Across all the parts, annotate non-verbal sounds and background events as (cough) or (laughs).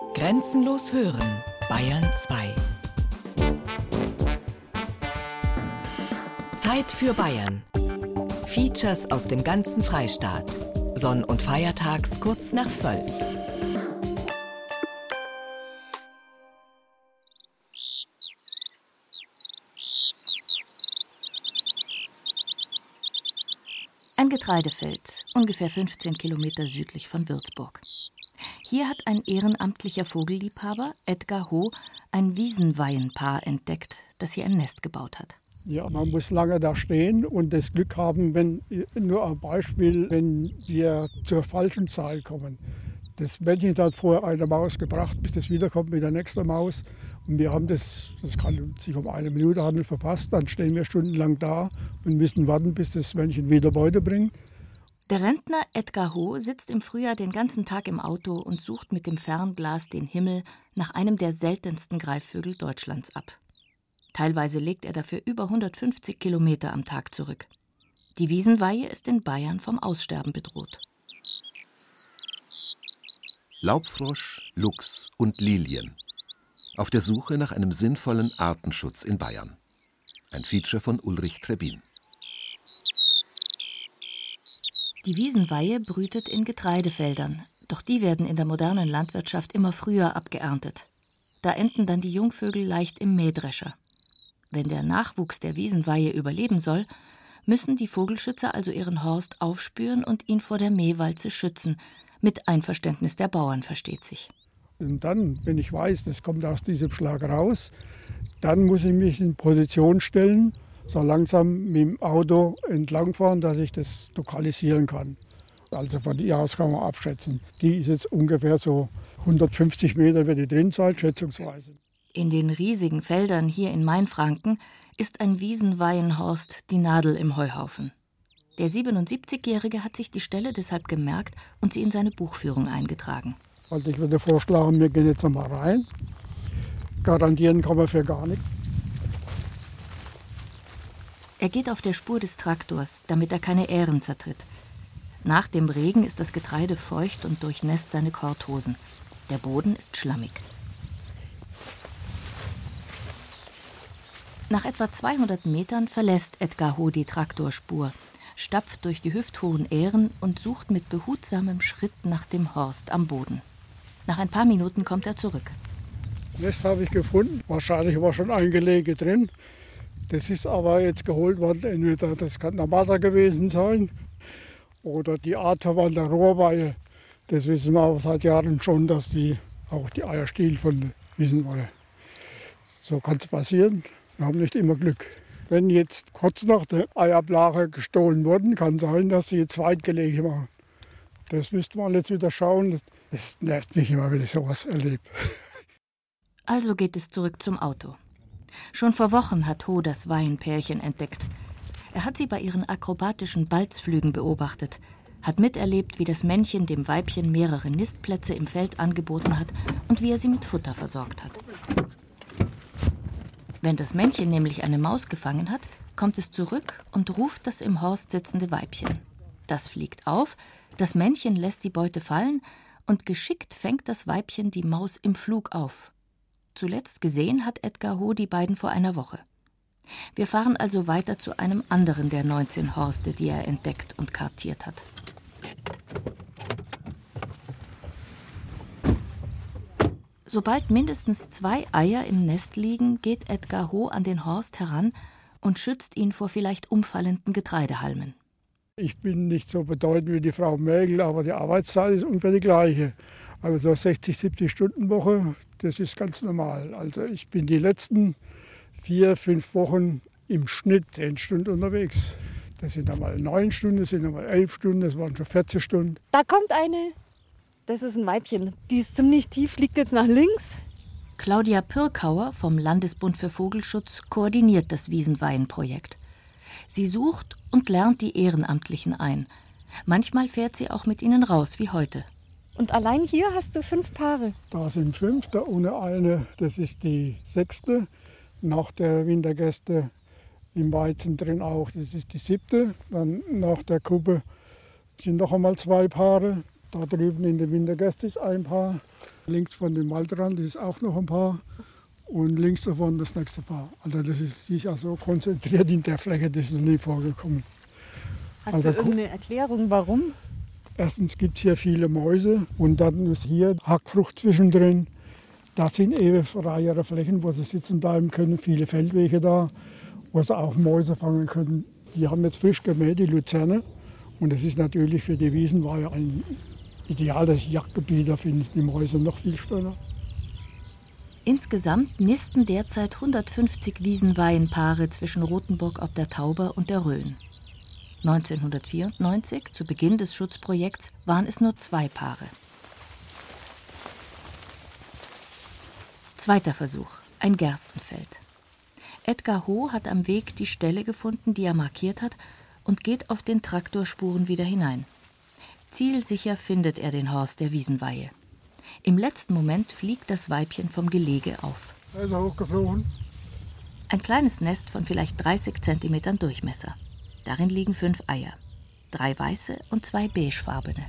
Grenzenlos hören, Bayern 2. Zeit für Bayern. Features aus dem ganzen Freistaat. Sonn- und Feiertags kurz nach 12. Ein Getreidefeld, ungefähr 15 Kilometer südlich von Würzburg. Hier hat ein ehrenamtlicher Vogelliebhaber, Edgar Ho, ein Wiesenweihenpaar entdeckt, das hier ein Nest gebaut hat. Ja, man muss lange da stehen und das Glück haben, wenn, nur ein Beispiel, wenn wir zur falschen Zahl kommen. Das Männchen hat vorher eine Maus gebracht, bis das wiederkommt mit der nächsten Maus. Und wir haben das, das kann sich um eine Minute handeln, verpasst. Dann stehen wir stundenlang da und müssen warten, bis das Männchen wieder Beute bringt. Der Rentner Edgar Ho sitzt im Frühjahr den ganzen Tag im Auto und sucht mit dem Fernglas den Himmel nach einem der seltensten Greifvögel Deutschlands ab. Teilweise legt er dafür über 150 Kilometer am Tag zurück. Die Wiesenweihe ist in Bayern vom Aussterben bedroht. Laubfrosch, Luchs und Lilien. Auf der Suche nach einem sinnvollen Artenschutz in Bayern. Ein Feature von Ulrich Trebin. Die Wiesenweihe brütet in Getreidefeldern, doch die werden in der modernen Landwirtschaft immer früher abgeerntet. Da enden dann die Jungvögel leicht im Mähdrescher. Wenn der Nachwuchs der Wiesenweihe überleben soll, müssen die Vogelschützer also ihren Horst aufspüren und ihn vor der Mähwalze schützen, mit Einverständnis der Bauern versteht sich. Und dann, wenn ich weiß, das kommt aus diesem Schlag raus, dann muss ich mich in Position stellen, so langsam mit dem Auto entlangfahren, dass ich das lokalisieren kann. Also von ihr aus kann man abschätzen. Die ist jetzt ungefähr so 150 Meter wird die drin sein, schätzungsweise. In den riesigen Feldern hier in Mainfranken ist ein Wiesenweihenhorst die Nadel im Heuhaufen. Der 77-Jährige hat sich die Stelle deshalb gemerkt und sie in seine Buchführung eingetragen. Also ich würde vorschlagen, wir gehen jetzt einmal rein. Garantieren kann man für gar nichts. Er geht auf der Spur des Traktors, damit er keine Ähren zertritt. Nach dem Regen ist das Getreide feucht und durchnässt seine Korthosen. Der Boden ist schlammig. Nach etwa 200 Metern verlässt Edgar Ho die Traktorspur stapft durch die hüfthohen Ähren und sucht mit behutsamem Schritt nach dem Horst am Boden. Nach ein paar Minuten kommt er zurück. Nest habe ich gefunden. Wahrscheinlich war schon ein Gelege drin. Das ist aber jetzt geholt worden. Entweder das kann der Marder gewesen sein oder die Art der Rohrweihe. Das wissen wir aber seit Jahren schon, dass die auch die Eier stiehlt von Wiesenweihe. So kann es passieren. Wir haben nicht immer Glück. Wenn jetzt kurz nach der Eierblare gestohlen wurden, kann sein, dass sie Zweitgelege machen. Das müsste man jetzt wieder schauen. Das nervt mich immer, wenn ich sowas erlebe. Also geht es zurück zum Auto. Schon vor Wochen hat Ho das Weinpärchen entdeckt. Er hat sie bei ihren akrobatischen Balzflügen beobachtet, hat miterlebt, wie das Männchen dem Weibchen mehrere Nistplätze im Feld angeboten hat und wie er sie mit Futter versorgt hat. Wenn das Männchen nämlich eine Maus gefangen hat, kommt es zurück und ruft das im Horst sitzende Weibchen. Das fliegt auf, das Männchen lässt die Beute fallen und geschickt fängt das Weibchen die Maus im Flug auf. Zuletzt gesehen hat Edgar Ho die beiden vor einer Woche. Wir fahren also weiter zu einem anderen der 19 Horste, die er entdeckt und kartiert hat. Sobald mindestens zwei Eier im Nest liegen, geht Edgar Ho an den Horst heran und schützt ihn vor vielleicht umfallenden Getreidehalmen. Ich bin nicht so bedeutend wie die Frau Mägel, aber die Arbeitszeit ist ungefähr die gleiche. Also so 60, 70 Stunden Woche, das ist ganz normal. Also ich bin die letzten vier, fünf Wochen im Schnitt zehn Stunden unterwegs. Das sind einmal neun Stunden, das sind einmal elf Stunden, das waren schon 40 Stunden. Da kommt eine. Das ist ein Weibchen. Die ist ziemlich tief, liegt jetzt nach links. Claudia Pirkauer vom Landesbund für Vogelschutz koordiniert das Wiesenweihenprojekt. Sie sucht und lernt die Ehrenamtlichen ein. Manchmal fährt sie auch mit ihnen raus, wie heute. Und allein hier hast du fünf Paare. Da sind fünf, da ohne eine, das ist die sechste. Nach der Wintergäste im Weizen drin auch, das ist die siebte. Dann nach der Kuppe sind noch einmal zwei Paare. Da drüben in der Wintergäste ist ein Paar. Links von dem Waldrand ist auch noch ein Paar und links davon das nächste Paar. Also das ist sich also konzentriert in der Fläche, das ist nie vorgekommen. Hast Also du irgendeine Erklärung, warum? Erstens gibt es hier viele Mäuse und dann ist hier Hackfrucht zwischendrin. Das sind eben freiere Flächen, wo sie sitzen bleiben können, viele Feldwege da, wo sie auch Mäuse fangen können. Die haben jetzt frisch gemäht, die Luzerne. Und das ist natürlich für die Wiesenweihe ein ideales Jagdgebiet. Da finden sie die Mäuse noch viel schöner. Insgesamt nisten derzeit 150 Wiesenweihenpaare zwischen Rothenburg ob der Tauber und der Rhön. 1994, zu Beginn des Schutzprojekts, waren es nur zwei Paare. Zweiter Versuch, ein Gerstenfeld. Edgar Ho hat am Weg die Stelle gefunden, die er markiert hat, und geht auf den Traktorspuren wieder hinein. Zielsicher findet er den Horst der Wiesenweihe. Im letzten Moment fliegt das Weibchen vom Gelege auf. Da ist er hochgeflogen. Ein kleines Nest von vielleicht 30 Zentimetern Durchmesser. Darin liegen fünf Eier. Drei weiße und zwei beigefarbene.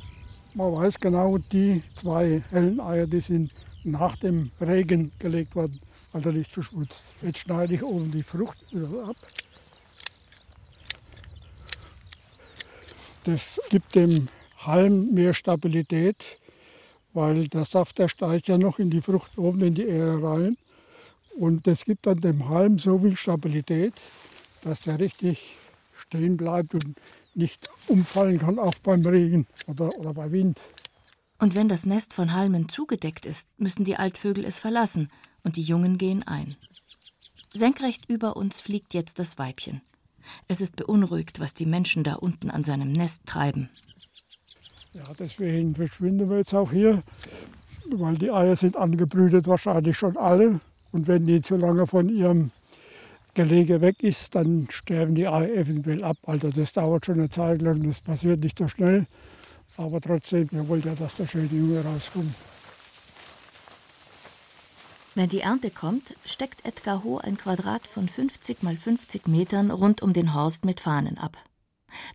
Man weiß genau, die zwei hellen Eier, die sind nach dem Regen gelegt worden, also nicht verschmutzt. Jetzt schneide ich oben die Frucht ab. Das gibt dem Halm mehr Stabilität, weil der Saft, der steigt ja noch in die Frucht oben in die Ähre rein. Und das gibt dann dem Halm so viel Stabilität, dass der richtig stehen bleibt und nicht umfallen kann, auch beim Regen oder, oder bei Wind. Und wenn das Nest von Halmen zugedeckt ist, müssen die Altvögel es verlassen und die Jungen gehen ein. Senkrecht über uns fliegt jetzt das Weibchen. Es ist beunruhigt, was die Menschen da unten an seinem Nest treiben. Ja, deswegen verschwinden wir jetzt auch hier, weil die Eier sind angebrütet, wahrscheinlich schon alle. Und wenn die zu lange von ihrem Gelege weg ist, dann sterben die Eier eventuell ab. Also das dauert schon eine Zeit lang, das passiert nicht so schnell. Aber trotzdem, wir wollen ja, dass der schöne Junge rauskommt. Wenn die Ernte kommt, steckt Edgar Ho ein Quadrat von 50 mal 50 Metern rund um den Horst mit Fahnen ab.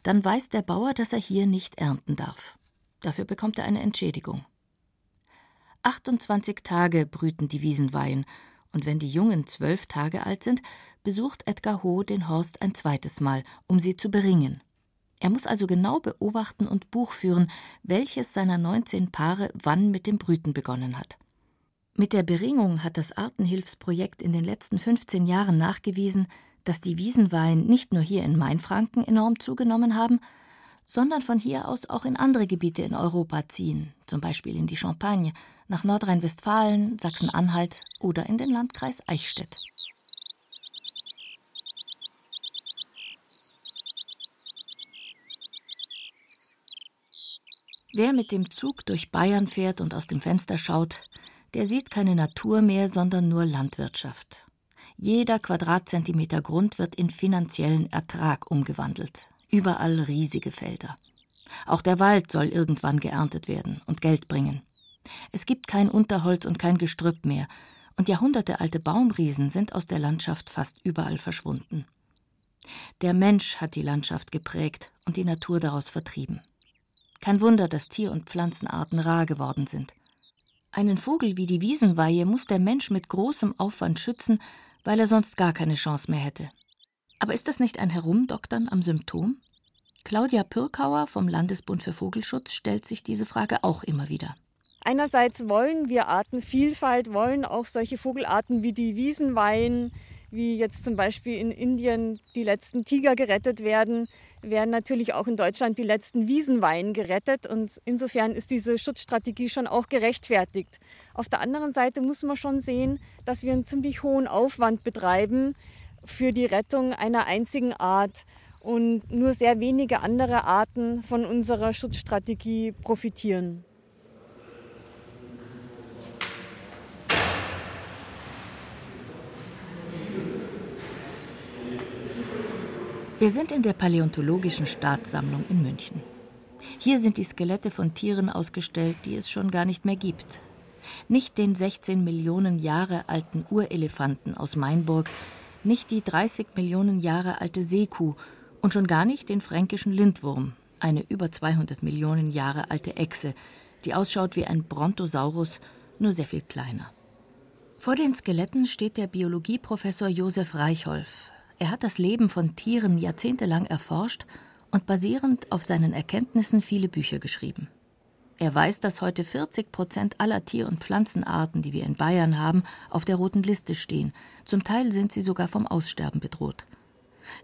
Dann weiß der Bauer, dass er hier nicht ernten darf. Dafür bekommt er eine Entschädigung. 28 Tage brüten die Wiesenweihen, und wenn die Jungen zwölf Tage alt sind, besucht Edgar Ho den Horst ein zweites Mal, um sie zu beringen. Er muss also genau beobachten und Buch führen, welches seiner 19 Paare wann mit dem Brüten begonnen hat. Mit der Beringung hat das Artenhilfsprojekt in den letzten 15 Jahren nachgewiesen, dass die Wiesenweihen nicht nur hier in Mainfranken enorm zugenommen haben, sondern von hier aus auch in andere Gebiete in Europa ziehen, zum Beispiel in die Champagne, nach Nordrhein-Westfalen, Sachsen-Anhalt oder in den Landkreis Eichstätt. Wer mit dem Zug durch Bayern fährt und aus dem Fenster schaut, der sieht keine Natur mehr, sondern nur Landwirtschaft. Jeder Quadratzentimeter Grund wird in finanziellen Ertrag umgewandelt. Überall riesige Felder. Auch der Wald soll irgendwann geerntet werden und Geld bringen. Es gibt kein Unterholz und kein Gestrüpp mehr, und jahrhundertealte Baumriesen sind aus der Landschaft fast überall verschwunden. Der Mensch hat die Landschaft geprägt und die Natur daraus vertrieben. Kein Wunder, dass Tier- und Pflanzenarten rar geworden sind. Einen Vogel wie die Wiesenweihe muss der Mensch mit großem Aufwand schützen, weil er sonst gar keine Chance mehr hätte. Aber ist das nicht ein Herumdoktern am Symptom? Claudia Pirkauer vom Landesbund für Vogelschutz stellt sich diese Frage auch immer wieder. Einerseits wollen wir Artenvielfalt, wollen auch solche Vogelarten wie die Wiesenweihen, wie jetzt zum Beispiel in Indien die letzten Tiger gerettet werden, werden natürlich auch in Deutschland die letzten Wiesenweihen gerettet. Und insofern ist diese Schutzstrategie schon auch gerechtfertigt. Auf der anderen Seite muss man schon sehen, dass wir einen ziemlich hohen Aufwand betreiben für die Rettung einer einzigen Art und nur sehr wenige andere Arten von unserer Schutzstrategie profitieren. Wir sind in der Paläontologischen Staatssammlung in München. Hier sind die Skelette von Tieren ausgestellt, die es schon gar nicht mehr gibt. Nicht den 16 Millionen Jahre alten Urelefanten aus Mainburg, nicht die 30 Millionen Jahre alte Seekuh und schon gar nicht den fränkischen Lindwurm, eine über 200 Millionen Jahre alte Echse, die ausschaut wie ein Brontosaurus nur sehr viel kleiner. Vor den Skeletten steht der Biologieprofessor Josef Reichholf. Er hat das Leben von Tieren jahrzehntelang erforscht und basierend auf seinen Erkenntnissen viele Bücher geschrieben. Er weiß, dass heute 40 Prozent aller Tier- und Pflanzenarten, die wir in Bayern haben, auf der roten Liste stehen. Zum Teil sind sie sogar vom Aussterben bedroht.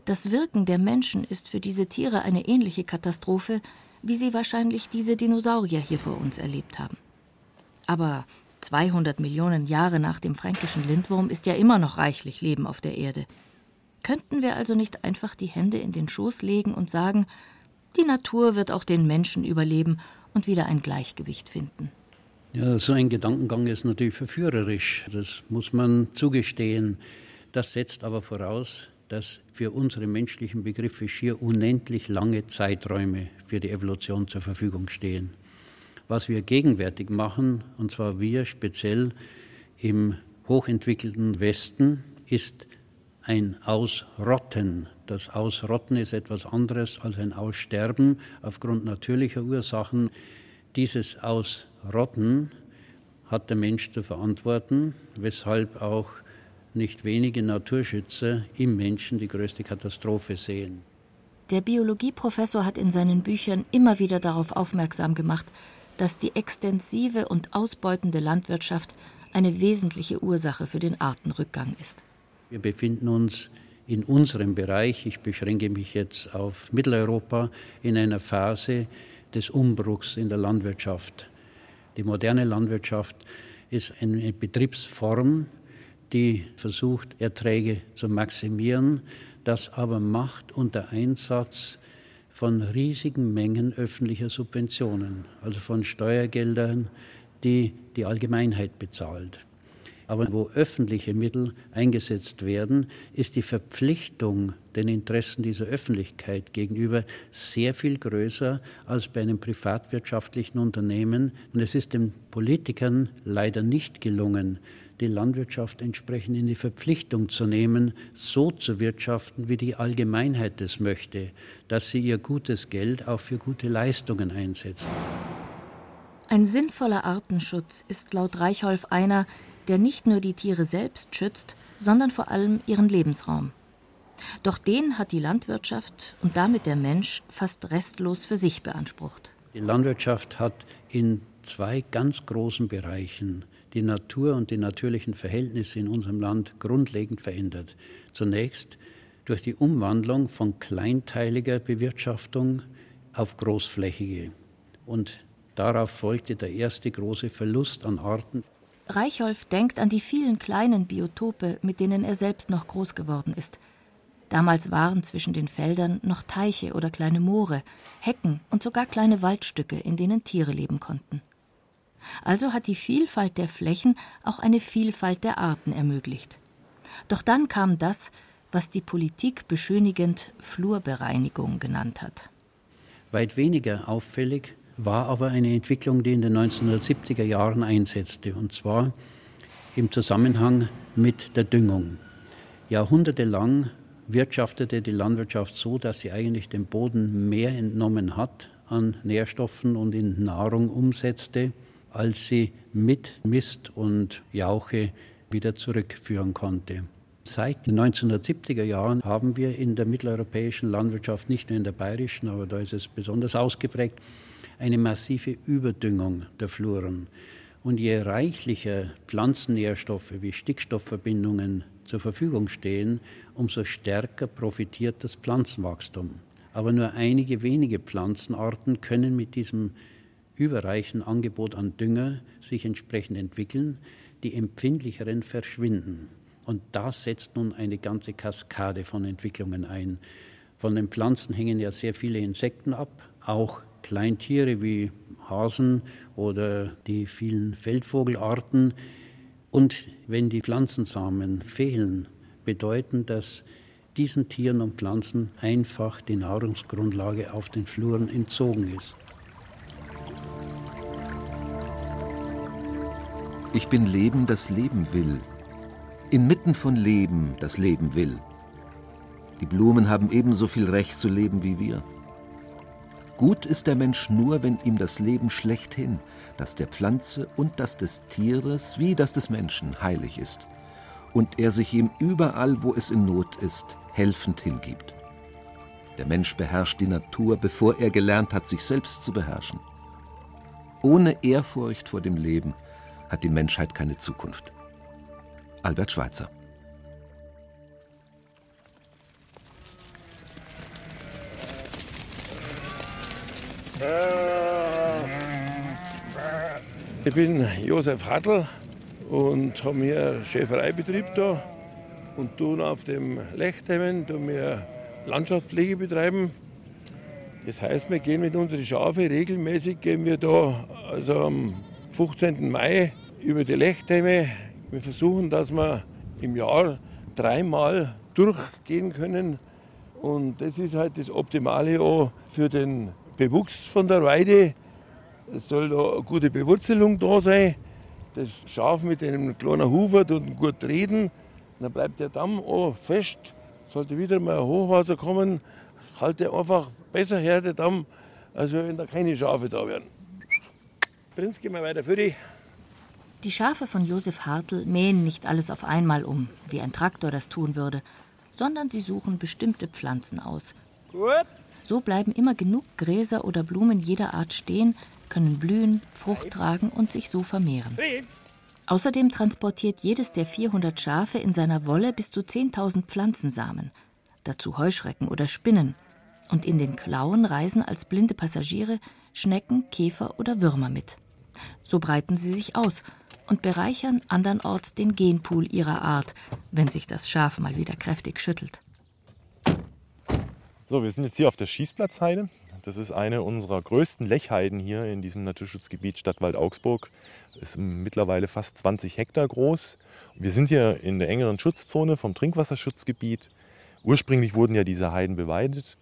Das Wirken der Menschen ist für diese Tiere eine ähnliche Katastrophe, wie sie wahrscheinlich diese Dinosaurier hier vor uns erlebt haben. Aber 200 Millionen Jahre nach dem fränkischen Lindwurm ist ja immer noch reichlich Leben auf der Erde. Könnten wir also nicht einfach die Hände in den Schoß legen und sagen, die Natur wird auch den Menschen überleben und wieder ein Gleichgewicht finden? Ja, so ein Gedankengang ist natürlich verführerisch, das muss man zugestehen. Das setzt aber voraus, dass für unsere menschlichen Begriffe schier unendlich lange Zeiträume für die Evolution zur Verfügung stehen. Was wir gegenwärtig machen, und zwar wir speziell im hochentwickelten Westen, ist ein Ausrotten. Das Ausrotten ist etwas anderes als ein Aussterben aufgrund natürlicher Ursachen. Dieses Ausrotten hat der Mensch zu verantworten, weshalb auch nicht wenige Naturschützer im Menschen die größte Katastrophe sehen. Der Biologieprofessor hat in seinen Büchern immer wieder darauf aufmerksam gemacht, dass die extensive und ausbeutende Landwirtschaft eine wesentliche Ursache für den Artenrückgang ist. Wir befinden uns in unserem Bereich, ich beschränke mich jetzt auf Mitteleuropa, in einer Phase des Umbruchs in der Landwirtschaft. Die moderne Landwirtschaft ist eine Betriebsform, die versucht, Erträge zu maximieren, das aber macht unter Einsatz von riesigen Mengen öffentlicher Subventionen, also von Steuergeldern, die die Allgemeinheit bezahlt. Aber wo öffentliche Mittel eingesetzt werden, ist die Verpflichtung den Interessen dieser Öffentlichkeit gegenüber sehr viel größer als bei einem privatwirtschaftlichen Unternehmen. Und es ist den Politikern leider nicht gelungen, die Landwirtschaft entsprechend in die Verpflichtung zu nehmen, so zu wirtschaften, wie die Allgemeinheit es möchte, dass sie ihr gutes Geld auch für gute Leistungen einsetzt. Ein sinnvoller Artenschutz ist laut Reichholf einer, der nicht nur die Tiere selbst schützt, sondern vor allem ihren Lebensraum. Doch den hat die Landwirtschaft und damit der Mensch fast restlos für sich beansprucht. Die Landwirtschaft hat in zwei ganz großen Bereichen die Natur und die natürlichen Verhältnisse in unserem Land grundlegend verändert. Zunächst durch die Umwandlung von kleinteiliger Bewirtschaftung auf großflächige. Und darauf folgte der erste große Verlust an Arten. Reichholf denkt an die vielen kleinen Biotope, mit denen er selbst noch groß geworden ist. Damals waren zwischen den Feldern noch Teiche oder kleine Moore, Hecken und sogar kleine Waldstücke, in denen Tiere leben konnten. Also hat die Vielfalt der Flächen auch eine Vielfalt der Arten ermöglicht. Doch dann kam das, was die Politik beschönigend Flurbereinigung genannt hat. Weit weniger auffällig war aber eine Entwicklung, die in den 1970er Jahren einsetzte, und zwar im Zusammenhang mit der Düngung. Jahrhundertelang wirtschaftete die Landwirtschaft so, dass sie eigentlich dem Boden mehr entnommen hat an Nährstoffen und in Nahrung umsetzte, als sie mit Mist und Jauche wieder zurückführen konnte. Seit den 1970er Jahren haben wir in der mitteleuropäischen Landwirtschaft, nicht nur in der bayerischen, aber da ist es besonders ausgeprägt, eine massive Überdüngung der Fluren. Und je reichlicher Pflanzennährstoffe wie Stickstoffverbindungen zur Verfügung stehen, umso stärker profitiert das Pflanzenwachstum. Aber nur einige wenige Pflanzenarten können mit diesem überreichen Angebot an Dünger sich entsprechend entwickeln, die empfindlicheren verschwinden. Und das setzt nun eine ganze Kaskade von Entwicklungen ein. Von den Pflanzen hängen ja sehr viele Insekten ab, auch Kleintiere wie Hasen oder die vielen Feldvogelarten. Und wenn die Pflanzensamen fehlen, bedeuten das diesen Tieren und Pflanzen einfach die Nahrungsgrundlage auf den Fluren entzogen ist. Ich bin Leben, das Leben will. Inmitten von Leben, das Leben will. Die Blumen haben ebenso viel Recht zu leben wie wir. Gut ist der Mensch nur, wenn ihm das Leben schlechthin, das der Pflanze und das des Tieres wie das des Menschen heilig ist, und er sich ihm überall, wo es in Not ist, helfend hingibt. Der Mensch beherrscht die Natur, bevor er gelernt hat, sich selbst zu beherrschen. Ohne Ehrfurcht vor dem Leben hat die Menschheit keine Zukunft. Albert Schweitzer Ich bin Josef Hartl und habe hier Schäfereibetrieb da und tun auf dem Lechtheimen tun wir Landschaftspflege betreiben. Das heißt, wir gehen mit unseren Schafe regelmäßig gehen wir da also am 15. Mai über die Lechtheime. Wir versuchen, dass wir im Jahr dreimal durchgehen können. Und das ist halt das Optimale auch für den Bewuchs von der Weide. Es soll da eine gute Bewurzelung da sein. Das Schaf mit einem kleinen Hufer und gut treten. Dann bleibt der Damm auch fest. Sollte wieder mal ein Hochwasser kommen, halte einfach besser her der Damm, als wenn da keine Schafe da wären. Prinz, geh mal weiter für dich. Die Schafe von Josef Hartl mähen nicht alles auf einmal um, wie ein Traktor das tun würde, sondern sie suchen bestimmte Pflanzen aus. Gut. So bleiben immer genug Gräser oder Blumen jeder Art stehen, können blühen, Frucht tragen und sich so vermehren. Außerdem transportiert jedes der 400 Schafe in seiner Wolle bis zu 10.000 Pflanzensamen, dazu Heuschrecken oder Spinnen. Und in den Klauen reisen als blinde Passagiere Schnecken, Käfer oder Würmer mit. So breiten sie sich aus und bereichern andernorts den Genpool ihrer Art, wenn sich das Schaf mal wieder kräftig schüttelt. So, wir sind jetzt hier auf der Schießplatzheide. Das ist eine unserer größten Lechheiden hier in diesem Naturschutzgebiet Stadtwald Augsburg. Ist mittlerweile fast 20 Hektar groß. Wir sind hier in der engeren Schutzzone vom Trinkwasserschutzgebiet. Ursprünglich wurden ja diese Heiden beweidet.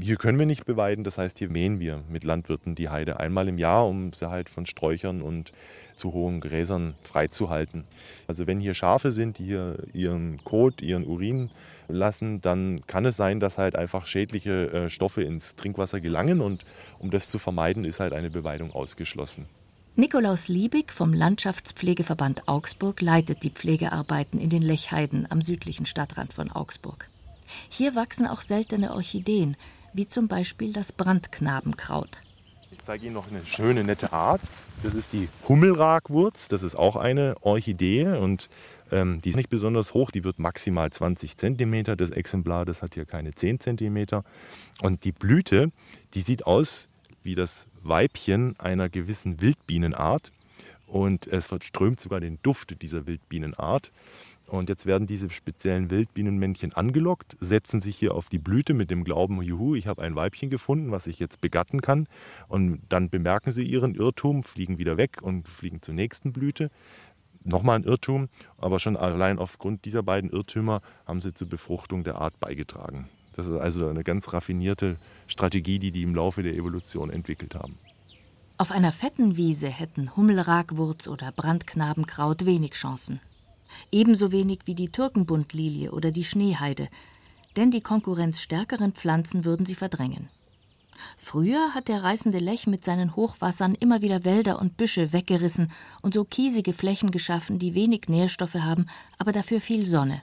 Hier können wir nicht beweiden, das heißt, hier mähen wir mit Landwirten die Heide einmal im Jahr, um sie halt von Sträuchern und zu hohen Gräsern freizuhalten. Also wenn hier Schafe sind, die hier ihren Kot, ihren Urin lassen, dann kann es sein, dass halt einfach schädliche äh, Stoffe ins Trinkwasser gelangen und um das zu vermeiden, ist halt eine Beweidung ausgeschlossen. Nikolaus Liebig vom Landschaftspflegeverband Augsburg leitet die Pflegearbeiten in den Lechheiden am südlichen Stadtrand von Augsburg. Hier wachsen auch seltene Orchideen, wie zum Beispiel das Brandknabenkraut. Ich zeige Ihnen noch eine schöne, nette Art. Das ist die Hummelragwurz. Das ist auch eine Orchidee und ähm, die ist nicht besonders hoch. Die wird maximal 20 cm. Das Exemplar, das hat hier keine 10 cm. Und die Blüte, die sieht aus wie das Weibchen einer gewissen Wildbienenart. Und es verströmt sogar den Duft dieser Wildbienenart. Und jetzt werden diese speziellen Wildbienenmännchen angelockt, setzen sich hier auf die Blüte mit dem Glauben, juhu, ich habe ein Weibchen gefunden, was ich jetzt begatten kann. Und dann bemerken sie ihren Irrtum, fliegen wieder weg und fliegen zur nächsten Blüte. Nochmal ein Irrtum, aber schon allein aufgrund dieser beiden Irrtümer haben sie zur Befruchtung der Art beigetragen. Das ist also eine ganz raffinierte Strategie, die die im Laufe der Evolution entwickelt haben. Auf einer fetten Wiese hätten Hummelragwurz oder Brandknabenkraut wenig Chancen. Ebenso wenig wie die Türkenbundlilie oder die Schneeheide, denn die konkurrenzstärkeren Pflanzen würden sie verdrängen. Früher hat der reißende Lech mit seinen Hochwassern immer wieder Wälder und Büsche weggerissen und so kiesige Flächen geschaffen, die wenig Nährstoffe haben, aber dafür viel Sonne.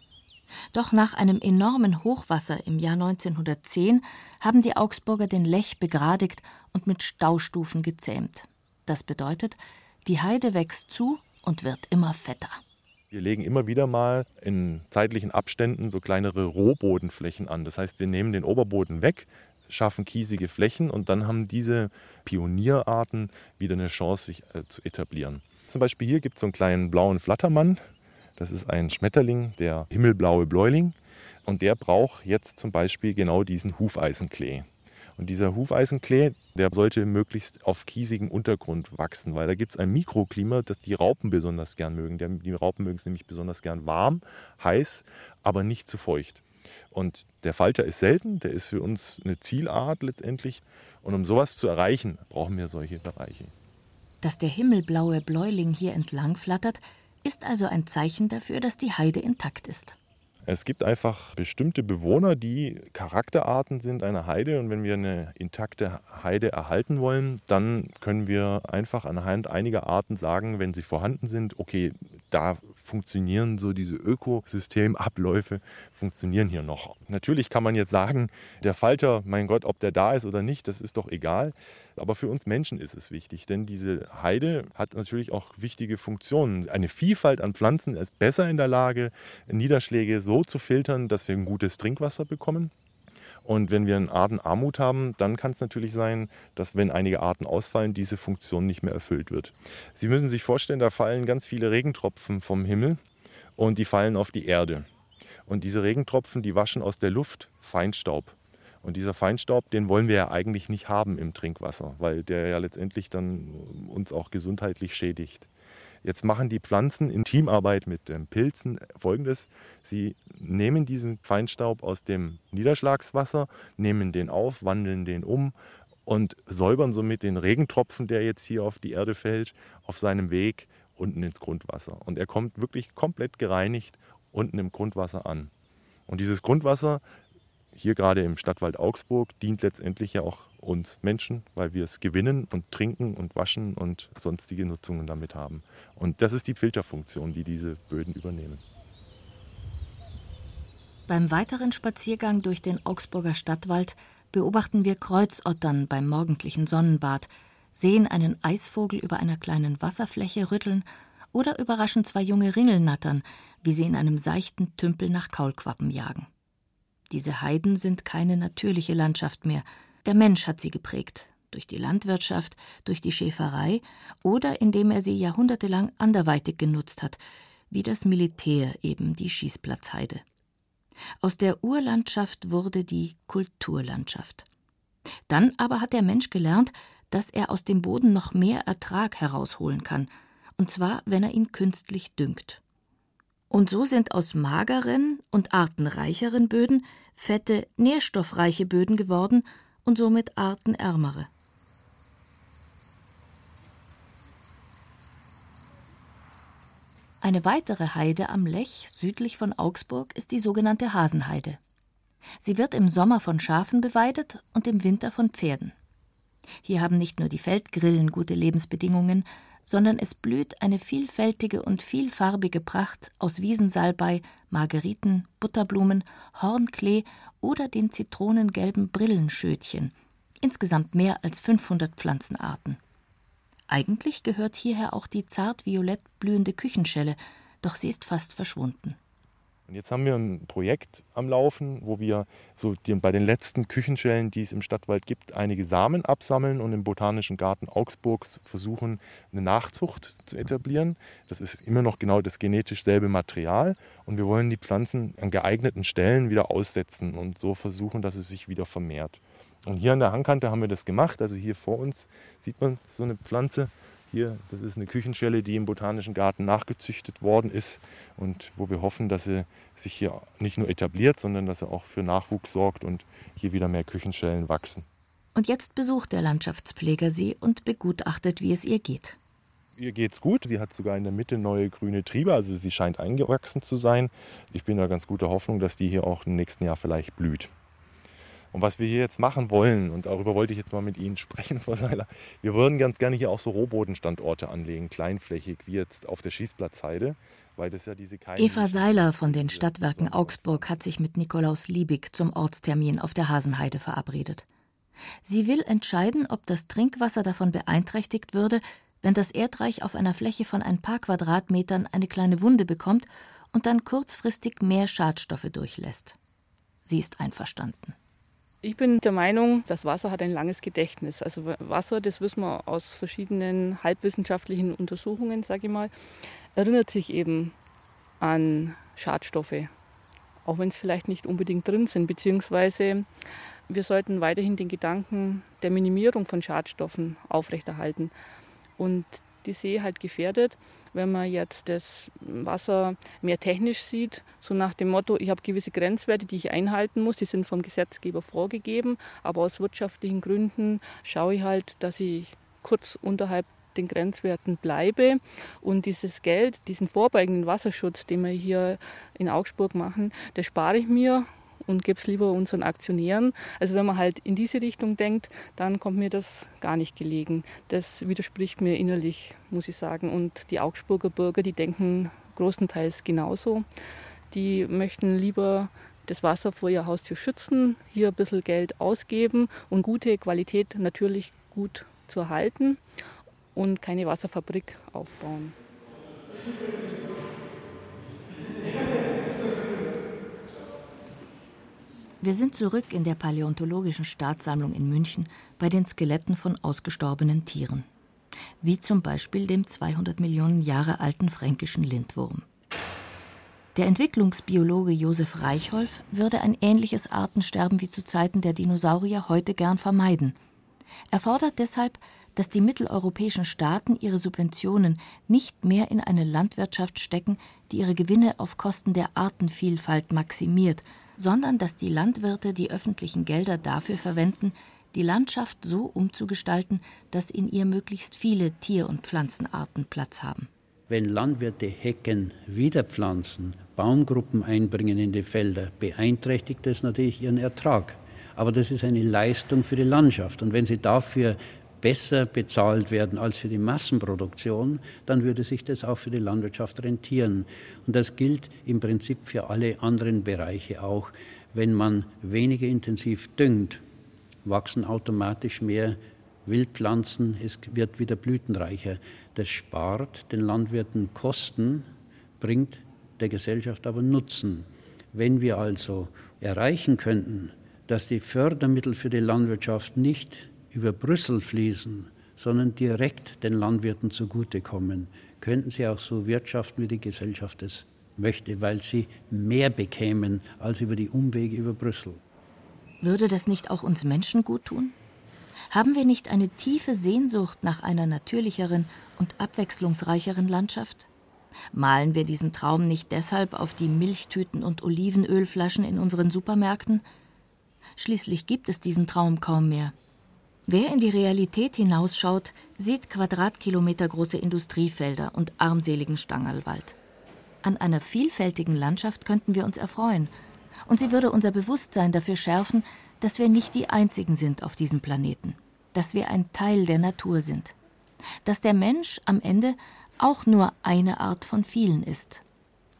Doch nach einem enormen Hochwasser im Jahr 1910 haben die Augsburger den Lech begradigt und mit Staustufen gezähmt. Das bedeutet, die Heide wächst zu und wird immer fetter. Wir legen immer wieder mal in zeitlichen Abständen so kleinere Rohbodenflächen an. Das heißt, wir nehmen den Oberboden weg, schaffen kiesige Flächen und dann haben diese Pionierarten wieder eine Chance, sich äh, zu etablieren. Zum Beispiel hier gibt es so einen kleinen blauen Flattermann. Das ist ein Schmetterling, der himmelblaue Bläuling. Und der braucht jetzt zum Beispiel genau diesen Hufeisenklee. Und dieser Hufeisenklee, der sollte möglichst auf kiesigem Untergrund wachsen, weil da gibt es ein Mikroklima, das die Raupen besonders gern mögen. Die Raupen mögen es nämlich besonders gern warm, heiß, aber nicht zu feucht. Und der Falter ist selten, der ist für uns eine Zielart letztendlich. Und um sowas zu erreichen, brauchen wir solche Bereiche. Dass der himmelblaue Bläuling hier entlang flattert, ist also ein Zeichen dafür, dass die Heide intakt ist. Es gibt einfach bestimmte Bewohner, die Charakterarten sind einer Heide. Und wenn wir eine intakte Heide erhalten wollen, dann können wir einfach anhand einiger Arten sagen, wenn sie vorhanden sind, okay, da funktionieren so diese Ökosystemabläufe, funktionieren hier noch. Natürlich kann man jetzt sagen, der Falter, mein Gott, ob der da ist oder nicht, das ist doch egal. Aber für uns Menschen ist es wichtig, denn diese Heide hat natürlich auch wichtige Funktionen. Eine Vielfalt an Pflanzen ist besser in der Lage, Niederschläge so zu filtern, dass wir ein gutes Trinkwasser bekommen. Und wenn wir eine Artenarmut haben, dann kann es natürlich sein, dass wenn einige Arten ausfallen, diese Funktion nicht mehr erfüllt wird. Sie müssen sich vorstellen, da fallen ganz viele Regentropfen vom Himmel und die fallen auf die Erde. Und diese Regentropfen, die waschen aus der Luft Feinstaub. Und dieser Feinstaub, den wollen wir ja eigentlich nicht haben im Trinkwasser, weil der ja letztendlich dann uns auch gesundheitlich schädigt. Jetzt machen die Pflanzen in Teamarbeit mit den Pilzen folgendes. Sie nehmen diesen Feinstaub aus dem Niederschlagswasser, nehmen den auf, wandeln den um und säubern somit den Regentropfen, der jetzt hier auf die Erde fällt, auf seinem Weg unten ins Grundwasser. Und er kommt wirklich komplett gereinigt unten im Grundwasser an. Und dieses Grundwasser hier gerade im Stadtwald Augsburg dient letztendlich ja auch uns Menschen, weil wir es gewinnen und trinken und waschen und sonstige Nutzungen damit haben. Und das ist die Filterfunktion, die diese Böden übernehmen. Beim weiteren Spaziergang durch den Augsburger Stadtwald beobachten wir Kreuzottern beim morgendlichen Sonnenbad, sehen einen Eisvogel über einer kleinen Wasserfläche rütteln oder überraschen zwei junge Ringelnattern, wie sie in einem seichten Tümpel nach Kaulquappen jagen. Diese Heiden sind keine natürliche Landschaft mehr. Der Mensch hat sie geprägt, durch die Landwirtschaft, durch die Schäferei oder indem er sie jahrhundertelang anderweitig genutzt hat, wie das Militär eben die Schießplatzheide. Aus der Urlandschaft wurde die Kulturlandschaft. Dann aber hat der Mensch gelernt, dass er aus dem Boden noch mehr Ertrag herausholen kann, und zwar, wenn er ihn künstlich düngt. Und so sind aus mageren und artenreicheren Böden fette, nährstoffreiche Böden geworden und somit artenärmere. Eine weitere Heide am Lech südlich von Augsburg ist die sogenannte Hasenheide. Sie wird im Sommer von Schafen beweidet und im Winter von Pferden. Hier haben nicht nur die Feldgrillen gute Lebensbedingungen, sondern es blüht eine vielfältige und vielfarbige Pracht aus Wiesensalbei, Margeriten, Butterblumen, Hornklee oder den zitronengelben Brillenschötchen, insgesamt mehr als 500 Pflanzenarten. Eigentlich gehört hierher auch die zart violett blühende Küchenschelle, doch sie ist fast verschwunden. Und jetzt haben wir ein Projekt am Laufen, wo wir so die, bei den letzten Küchenschellen, die es im Stadtwald gibt, einige Samen absammeln und im Botanischen Garten Augsburg versuchen, eine Nachzucht zu etablieren. Das ist immer noch genau das genetisch selbe Material und wir wollen die Pflanzen an geeigneten Stellen wieder aussetzen und so versuchen, dass es sich wieder vermehrt. Und hier an der Hangkante haben wir das gemacht. Also hier vor uns sieht man so eine Pflanze hier, das ist eine Küchenschelle, die im Botanischen Garten nachgezüchtet worden ist und wo wir hoffen, dass sie sich hier nicht nur etabliert, sondern dass sie auch für Nachwuchs sorgt und hier wieder mehr Küchenschellen wachsen. Und jetzt besucht der Landschaftspfleger sie und begutachtet, wie es ihr geht. Ihr geht's gut. Sie hat sogar in der Mitte neue grüne Triebe, also sie scheint eingewachsen zu sein. Ich bin da ganz guter Hoffnung, dass die hier auch im nächsten Jahr vielleicht blüht. Und was wir hier jetzt machen wollen, und darüber wollte ich jetzt mal mit Ihnen sprechen, (laughs) Frau Seiler, wir würden ganz gerne hier auch so Rohbodenstandorte anlegen, kleinflächig, wie jetzt auf der Schießplatzheide. Weil das ja diese Eva Seiler von den Stadtwerken Augsburg hat sich mit Nikolaus Liebig zum Ortstermin auf der Hasenheide verabredet. Sie will entscheiden, ob das Trinkwasser davon beeinträchtigt würde, wenn das Erdreich auf einer Fläche von ein paar Quadratmetern eine kleine Wunde bekommt und dann kurzfristig mehr Schadstoffe durchlässt. Sie ist einverstanden. Ich bin der Meinung, das Wasser hat ein langes Gedächtnis. Also Wasser, das wissen wir aus verschiedenen halbwissenschaftlichen Untersuchungen, sage ich mal, erinnert sich eben an Schadstoffe, auch wenn es vielleicht nicht unbedingt drin sind, beziehungsweise wir sollten weiterhin den Gedanken der Minimierung von Schadstoffen aufrechterhalten. Und die See halt gefährdet, wenn man jetzt das Wasser mehr technisch sieht, so nach dem Motto, ich habe gewisse Grenzwerte, die ich einhalten muss, die sind vom Gesetzgeber vorgegeben, aber aus wirtschaftlichen Gründen schaue ich halt, dass ich kurz unterhalb den Grenzwerten bleibe. Und dieses Geld, diesen vorbeugenden Wasserschutz, den wir hier in Augsburg machen, das spare ich mir und gebe es lieber unseren Aktionären. Also wenn man halt in diese Richtung denkt, dann kommt mir das gar nicht gelegen. Das widerspricht mir innerlich, muss ich sagen. Und die Augsburger Bürger, die denken großenteils genauso. Die möchten lieber das Wasser vor ihr Haustür schützen, hier ein bisschen Geld ausgeben und gute Qualität natürlich gut zu erhalten und keine Wasserfabrik aufbauen. Wir sind zurück in der Paläontologischen Staatssammlung in München bei den Skeletten von ausgestorbenen Tieren, wie zum Beispiel dem 200 Millionen Jahre alten fränkischen Lindwurm. Der Entwicklungsbiologe Josef Reichholf würde ein ähnliches Artensterben wie zu Zeiten der Dinosaurier heute gern vermeiden. Er fordert deshalb, dass die mitteleuropäischen Staaten ihre Subventionen nicht mehr in eine Landwirtschaft stecken, die ihre Gewinne auf Kosten der Artenvielfalt maximiert, sondern dass die Landwirte die öffentlichen Gelder dafür verwenden, die Landschaft so umzugestalten, dass in ihr möglichst viele Tier- und Pflanzenarten Platz haben. Wenn Landwirte Hecken wiederpflanzen, Baumgruppen einbringen in die Felder, beeinträchtigt das natürlich ihren Ertrag. Aber das ist eine Leistung für die Landschaft. Und wenn sie dafür besser bezahlt werden als für die Massenproduktion, dann würde sich das auch für die Landwirtschaft rentieren. Und das gilt im Prinzip für alle anderen Bereiche auch. Wenn man weniger intensiv düngt, wachsen automatisch mehr Wildpflanzen, es wird wieder blütenreicher. Das spart den Landwirten Kosten, bringt der Gesellschaft aber Nutzen. Wenn wir also erreichen könnten, dass die Fördermittel für die Landwirtschaft nicht über Brüssel fließen, sondern direkt den Landwirten zugutekommen, könnten sie auch so wirtschaften, wie die Gesellschaft es möchte, weil sie mehr bekämen als über die Umwege über Brüssel. Würde das nicht auch uns Menschen gut tun? Haben wir nicht eine tiefe Sehnsucht nach einer natürlicheren und abwechslungsreicheren Landschaft? Malen wir diesen Traum nicht deshalb auf die Milchtüten und Olivenölflaschen in unseren Supermärkten? Schließlich gibt es diesen Traum kaum mehr. Wer in die Realität hinausschaut, sieht quadratkilometergroße Industriefelder und armseligen Stangerlwald. An einer vielfältigen Landschaft könnten wir uns erfreuen, und sie würde unser Bewusstsein dafür schärfen, dass wir nicht die Einzigen sind auf diesem Planeten, dass wir ein Teil der Natur sind, dass der Mensch am Ende auch nur eine Art von vielen ist,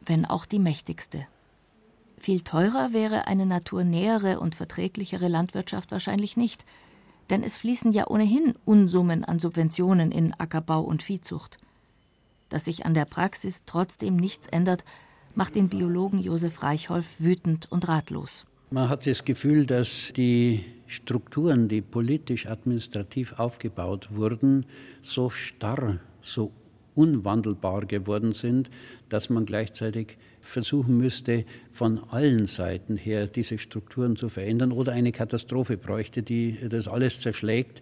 wenn auch die mächtigste. Viel teurer wäre eine naturnähere und verträglichere Landwirtschaft wahrscheinlich nicht, denn es fließen ja ohnehin Unsummen an Subventionen in Ackerbau und Viehzucht. Dass sich an der Praxis trotzdem nichts ändert, macht den Biologen Josef Reichholf wütend und ratlos. Man hat das Gefühl, dass die Strukturen, die politisch administrativ aufgebaut wurden, so starr, so unwandelbar geworden sind, dass man gleichzeitig versuchen müsste, von allen Seiten her diese Strukturen zu verändern oder eine Katastrophe bräuchte, die das alles zerschlägt,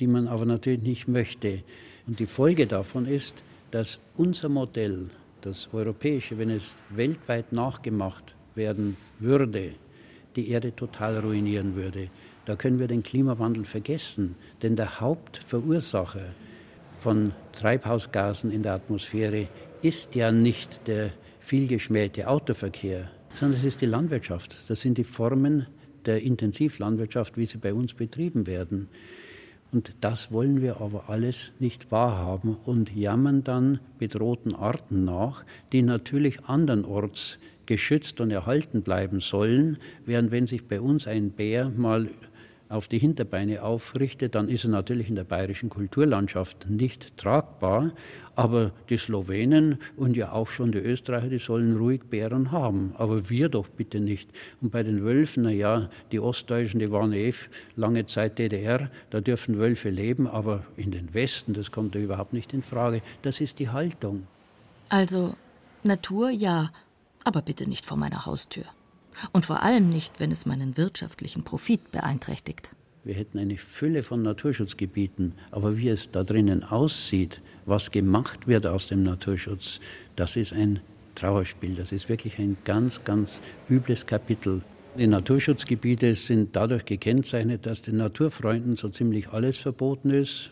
die man aber natürlich nicht möchte. Und die Folge davon ist, dass unser Modell, das europäische, wenn es weltweit nachgemacht werden würde, die Erde total ruinieren würde. Da können wir den Klimawandel vergessen, denn der Hauptverursacher von Treibhausgasen in der Atmosphäre ist ja nicht der vielgeschmähte Autoverkehr, sondern es ist die Landwirtschaft. Das sind die Formen der Intensivlandwirtschaft, wie sie bei uns betrieben werden. Und das wollen wir aber alles nicht wahrhaben und jammern dann bedrohten Arten nach, die natürlich andernorts geschützt und erhalten bleiben sollen, während wenn sich bei uns ein Bär mal auf die Hinterbeine aufrichtet, dann ist er natürlich in der bayerischen Kulturlandschaft nicht tragbar. Aber die Slowenen und ja auch schon die Österreicher, die sollen ruhig Bären haben. Aber wir doch bitte nicht. Und bei den Wölfen, naja, die Ostdeutschen, die waren eh lange Zeit DDR, da dürfen Wölfe leben, aber in den Westen, das kommt da überhaupt nicht in Frage. Das ist die Haltung. Also Natur ja, aber bitte nicht vor meiner Haustür. Und vor allem nicht, wenn es meinen wirtschaftlichen Profit beeinträchtigt. Wir hätten eine Fülle von Naturschutzgebieten, aber wie es da drinnen aussieht, was gemacht wird aus dem Naturschutz, das ist ein Trauerspiel. Das ist wirklich ein ganz, ganz übles Kapitel. Die Naturschutzgebiete sind dadurch gekennzeichnet, dass den Naturfreunden so ziemlich alles verboten ist.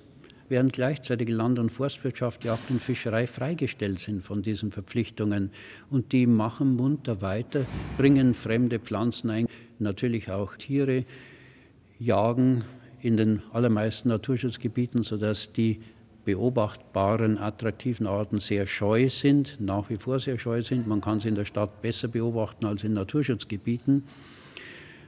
Während gleichzeitig Land- und Forstwirtschaft, Jagd und Fischerei freigestellt sind von diesen Verpflichtungen. Und die machen munter weiter, bringen fremde Pflanzen ein, natürlich auch Tiere, jagen in den allermeisten Naturschutzgebieten, sodass die beobachtbaren, attraktiven Arten sehr scheu sind, nach wie vor sehr scheu sind. Man kann sie in der Stadt besser beobachten als in Naturschutzgebieten,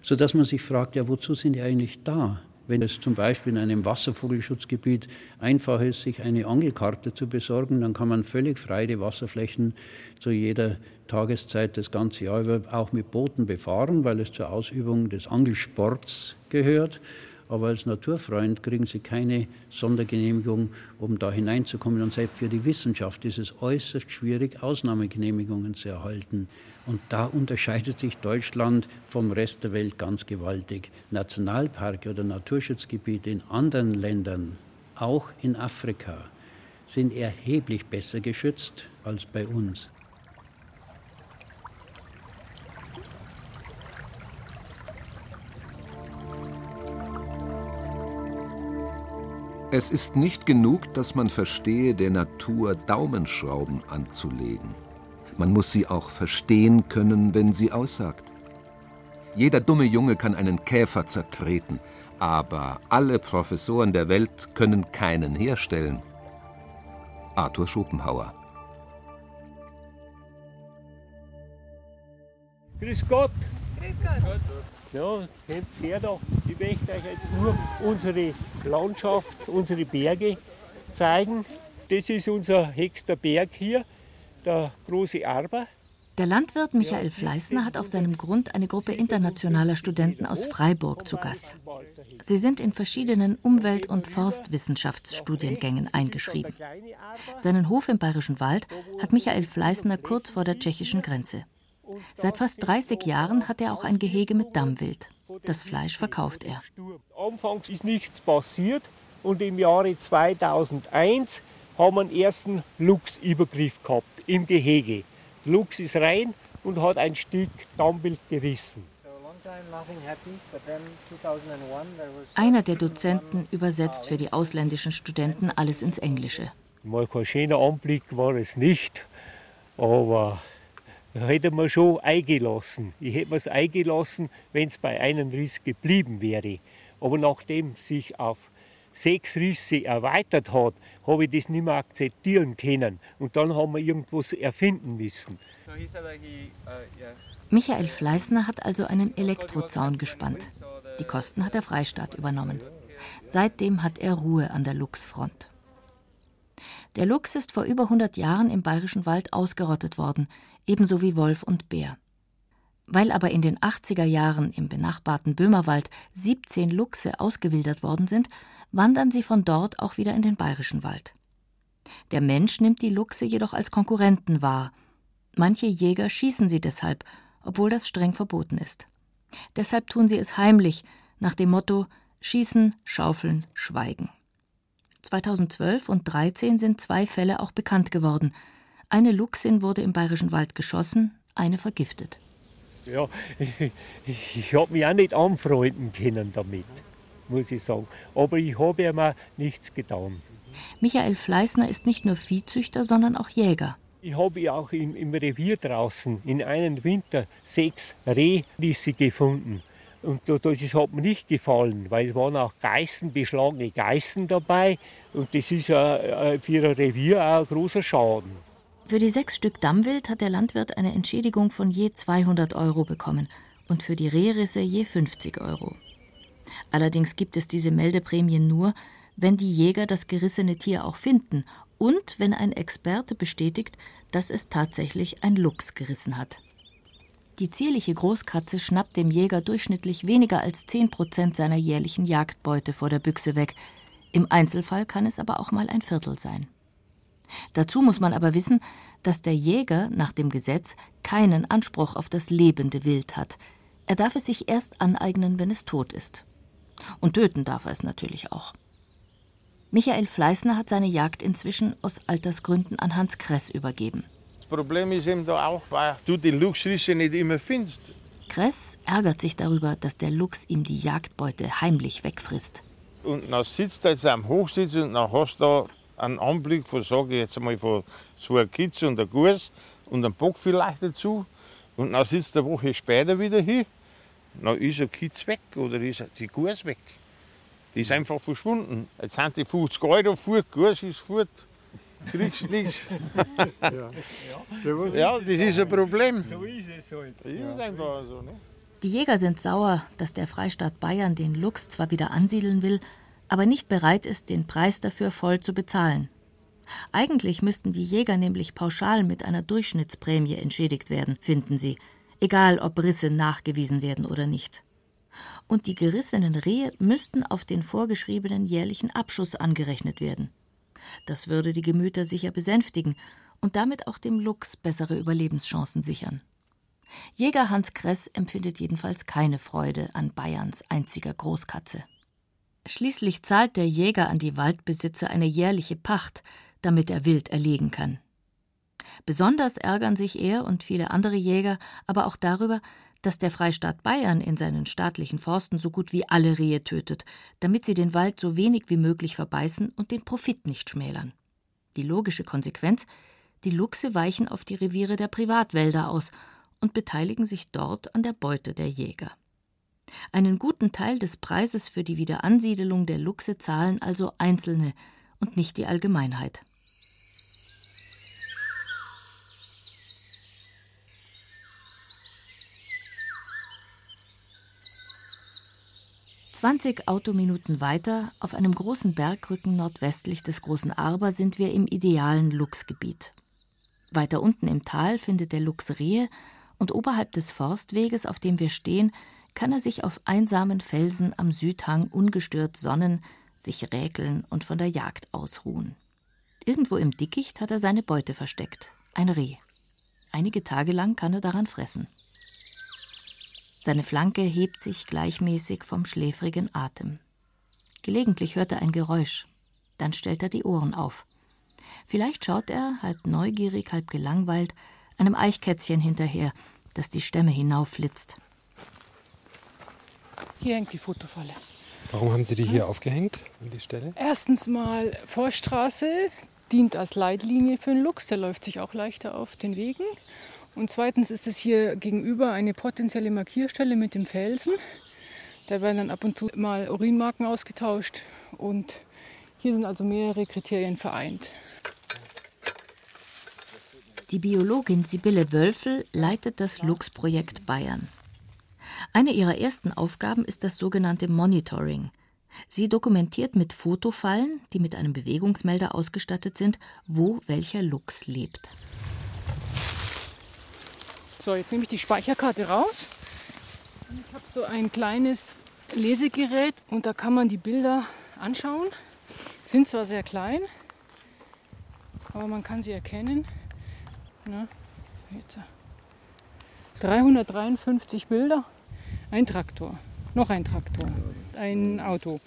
sodass man sich fragt, ja, wozu sind die eigentlich da? Wenn es zum Beispiel in einem Wasservogelschutzgebiet einfach ist, sich eine Angelkarte zu besorgen, dann kann man völlig frei die Wasserflächen zu jeder Tageszeit das ganze Jahr über auch mit Booten befahren, weil es zur Ausübung des Angelsports gehört aber als Naturfreund kriegen sie keine Sondergenehmigung, um da hineinzukommen. Und selbst für die Wissenschaft ist es äußerst schwierig, Ausnahmegenehmigungen zu erhalten. Und da unterscheidet sich Deutschland vom Rest der Welt ganz gewaltig. Nationalparke oder Naturschutzgebiete in anderen Ländern, auch in Afrika, sind erheblich besser geschützt als bei uns. Es ist nicht genug, dass man verstehe, der Natur Daumenschrauben anzulegen. Man muss sie auch verstehen können, wenn sie aussagt. Jeder dumme Junge kann einen Käfer zertreten, aber alle Professoren der Welt können keinen herstellen. Arthur Schopenhauer Grüß Gott. Grüß Gott. Ja, seht her da. Ich möchte euch jetzt nur unsere Landschaft, unsere Berge zeigen. Das ist unser höchster Berg hier, der große Arber. Der Landwirt Michael Fleißner hat auf seinem Grund eine Gruppe internationaler Studenten aus Freiburg zu Gast. Sie sind in verschiedenen Umwelt- und Forstwissenschaftsstudiengängen eingeschrieben. Seinen Hof im Bayerischen Wald hat Michael Fleißner kurz vor der tschechischen Grenze. Seit fast 30 Jahren hat er auch ein Gehege mit Dammwild. Das Fleisch verkauft er. Anfangs ist nichts passiert und im Jahre 2001 haben wir einen ersten Luchsübergriff gehabt im Gehege. Der Luchs ist rein und hat ein Stück Dammwild gerissen. Einer der Dozenten übersetzt für die ausländischen Studenten alles ins Englische. Mal kein schöner Anblick war es nicht, aber hätte man schon eingelassen. Ich hätte mir es eingelassen, wenn es bei einem Riss geblieben wäre. Aber nachdem sich auf sechs Risse erweitert hat, habe ich das nicht mehr akzeptieren können. Und dann haben wir irgendwas erfinden müssen. Michael Fleißner hat also einen Elektrozaun gespannt. Die Kosten hat der Freistaat übernommen. Seitdem hat er Ruhe an der Luchsfront. Der Luchs ist vor über 100 Jahren im Bayerischen Wald ausgerottet worden, ebenso wie Wolf und Bär. Weil aber in den 80er Jahren im benachbarten Böhmerwald 17 Luchse ausgewildert worden sind, wandern sie von dort auch wieder in den Bayerischen Wald. Der Mensch nimmt die Luchse jedoch als Konkurrenten wahr. Manche Jäger schießen sie deshalb, obwohl das streng verboten ist. Deshalb tun sie es heimlich, nach dem Motto Schießen, Schaufeln, Schweigen. 2012 und 2013 sind zwei Fälle auch bekannt geworden. Eine Luchsin wurde im Bayerischen Wald geschossen, eine vergiftet. Ja, ich, ich habe mich auch nicht anfreunden können damit, muss ich sagen. Aber ich habe ja mal nichts getan. Michael Fleißner ist nicht nur Viehzüchter, sondern auch Jäger. Ich habe ja auch im, im Revier draußen in einem Winter sechs Rehrisse gefunden. Und das hat mir nicht gefallen, weil es waren auch Geißen, beschlagene Geißen dabei. Und das ist ja äh, für ein Revier auch ein großer Schaden. Für die sechs Stück Dammwild hat der Landwirt eine Entschädigung von je 200 Euro bekommen und für die Rehrisse je 50 Euro. Allerdings gibt es diese Meldeprämien nur, wenn die Jäger das gerissene Tier auch finden und wenn ein Experte bestätigt, dass es tatsächlich ein Luchs gerissen hat. Die zierliche Großkatze schnappt dem Jäger durchschnittlich weniger als 10 Prozent seiner jährlichen Jagdbeute vor der Büchse weg. Im Einzelfall kann es aber auch mal ein Viertel sein. Dazu muss man aber wissen, dass der Jäger nach dem Gesetz keinen Anspruch auf das lebende Wild hat. Er darf es sich erst aneignen, wenn es tot ist. Und töten darf er es natürlich auch. Michael Fleißner hat seine Jagd inzwischen aus Altersgründen an Hans Kress übergeben. Das Problem ist eben da auch, weil du die Luchsrisse nicht immer findest. Kress ärgert sich darüber, dass der Luchs ihm die Jagdbeute heimlich wegfrisst. Und dann sitzt du jetzt am Hochsitz und dann hast du da einen Anblick von, sage ich jetzt mal, von so einer Kitze und einer Gurs und einem Bock vielleicht dazu. Und dann sitzt du eine Woche später wieder hier, dann ist der Kitz weg oder ist die Gurs weg. Die ist einfach verschwunden. Jetzt sind die 50 Euro fort, Gurs ist fort. Kriegst nichts. (laughs) Ja, das ist ein Problem. So ist es halt. Das ist einfach so. Ne? Die Jäger sind sauer, dass der Freistaat Bayern den Luchs zwar wieder ansiedeln will, aber nicht bereit ist, den Preis dafür voll zu bezahlen. Eigentlich müssten die Jäger nämlich pauschal mit einer Durchschnittsprämie entschädigt werden, finden sie, egal ob Risse nachgewiesen werden oder nicht. Und die gerissenen Rehe müssten auf den vorgeschriebenen jährlichen Abschuss angerechnet werden. Das würde die Gemüter sicher besänftigen und damit auch dem Luchs bessere Überlebenschancen sichern. Jäger Hans Kress empfindet jedenfalls keine Freude an Bayerns einziger Großkatze. Schließlich zahlt der Jäger an die Waldbesitzer eine jährliche Pacht, damit er wild erlegen kann. Besonders ärgern sich er und viele andere Jäger aber auch darüber, dass der Freistaat Bayern in seinen staatlichen Forsten so gut wie alle Rehe tötet, damit sie den Wald so wenig wie möglich verbeißen und den Profit nicht schmälern. Die logische Konsequenz: die Luchse weichen auf die Reviere der Privatwälder aus und beteiligen sich dort an der Beute der Jäger. Einen guten Teil des Preises für die Wiederansiedelung der Luchse zahlen also Einzelne und nicht die Allgemeinheit. Zwanzig Autominuten weiter, auf einem großen Bergrücken nordwestlich des Großen Arber, sind wir im idealen Luchsgebiet. Weiter unten im Tal findet der Luchs Rehe und oberhalb des Forstweges, auf dem wir stehen, kann er sich auf einsamen Felsen am Südhang ungestört sonnen, sich räkeln und von der Jagd ausruhen. Irgendwo im Dickicht hat er seine Beute versteckt, ein Reh. Einige Tage lang kann er daran fressen. Seine Flanke hebt sich gleichmäßig vom schläfrigen Atem. Gelegentlich hört er ein Geräusch, dann stellt er die Ohren auf. Vielleicht schaut er, halb neugierig, halb gelangweilt, einem Eichkätzchen hinterher, das die Stämme hinaufflitzt. Hier hängt die Fotofalle. Warum haben Sie die hier aufgehängt, an die Stelle? Erstens mal Vorstraße dient als Leitlinie für den Luchs, der läuft sich auch leichter auf den Wegen. Und zweitens ist es hier gegenüber eine potenzielle Markierstelle mit dem Felsen. Da werden dann ab und zu mal Urinmarken ausgetauscht und hier sind also mehrere Kriterien vereint. Die Biologin Sibylle Wölfel leitet das Lux-Projekt Bayern. Eine ihrer ersten Aufgaben ist das sogenannte Monitoring. Sie dokumentiert mit Fotofallen, die mit einem Bewegungsmelder ausgestattet sind, wo welcher Luchs lebt. So, jetzt nehme ich die Speicherkarte raus. Ich habe so ein kleines Lesegerät und da kann man die Bilder anschauen. Sind zwar sehr klein, aber man kann sie erkennen. Na, jetzt. 353 Bilder, ein Traktor, noch ein Traktor, ein Auto,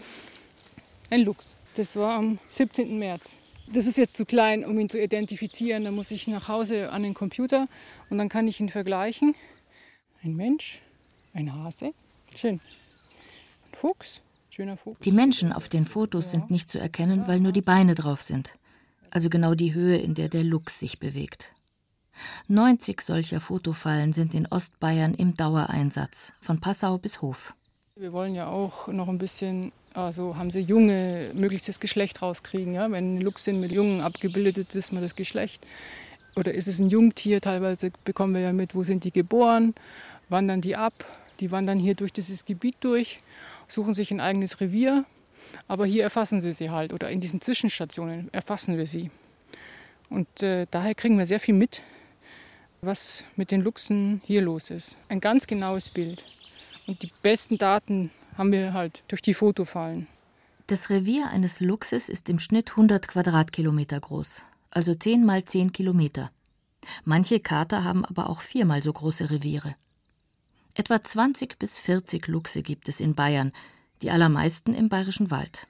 ein Lux. Das war am 17. März das ist jetzt zu klein, um ihn zu identifizieren. Da muss ich nach Hause an den Computer und dann kann ich ihn vergleichen. Ein Mensch, ein Hase, schön. Ein Fuchs, schöner Fuchs. Die Menschen auf den Fotos sind nicht zu erkennen, weil nur die Beine drauf sind. Also genau die Höhe, in der der Luchs sich bewegt. 90 solcher Fotofallen sind in Ostbayern im Dauereinsatz, von Passau bis Hof. Wir wollen ja auch noch ein bisschen also haben sie Junge, möglichst das Geschlecht rauskriegen. Ja? Wenn Luchs sind mit Jungen abgebildet ist, wissen wir das Geschlecht. Oder ist es ein Jungtier? Teilweise bekommen wir ja mit, wo sind die geboren, wandern die ab. Die wandern hier durch dieses Gebiet durch, suchen sich ein eigenes Revier. Aber hier erfassen wir sie halt. Oder in diesen Zwischenstationen erfassen wir sie. Und äh, daher kriegen wir sehr viel mit, was mit den Luchsen hier los ist. Ein ganz genaues Bild. Und die besten Daten haben wir halt durch die Fotofallen. Das Revier eines Luchses ist im Schnitt 100 Quadratkilometer groß, also 10 mal 10 Kilometer. Manche Kater haben aber auch viermal so große Reviere. Etwa 20 bis 40 Luchse gibt es in Bayern, die allermeisten im Bayerischen Wald.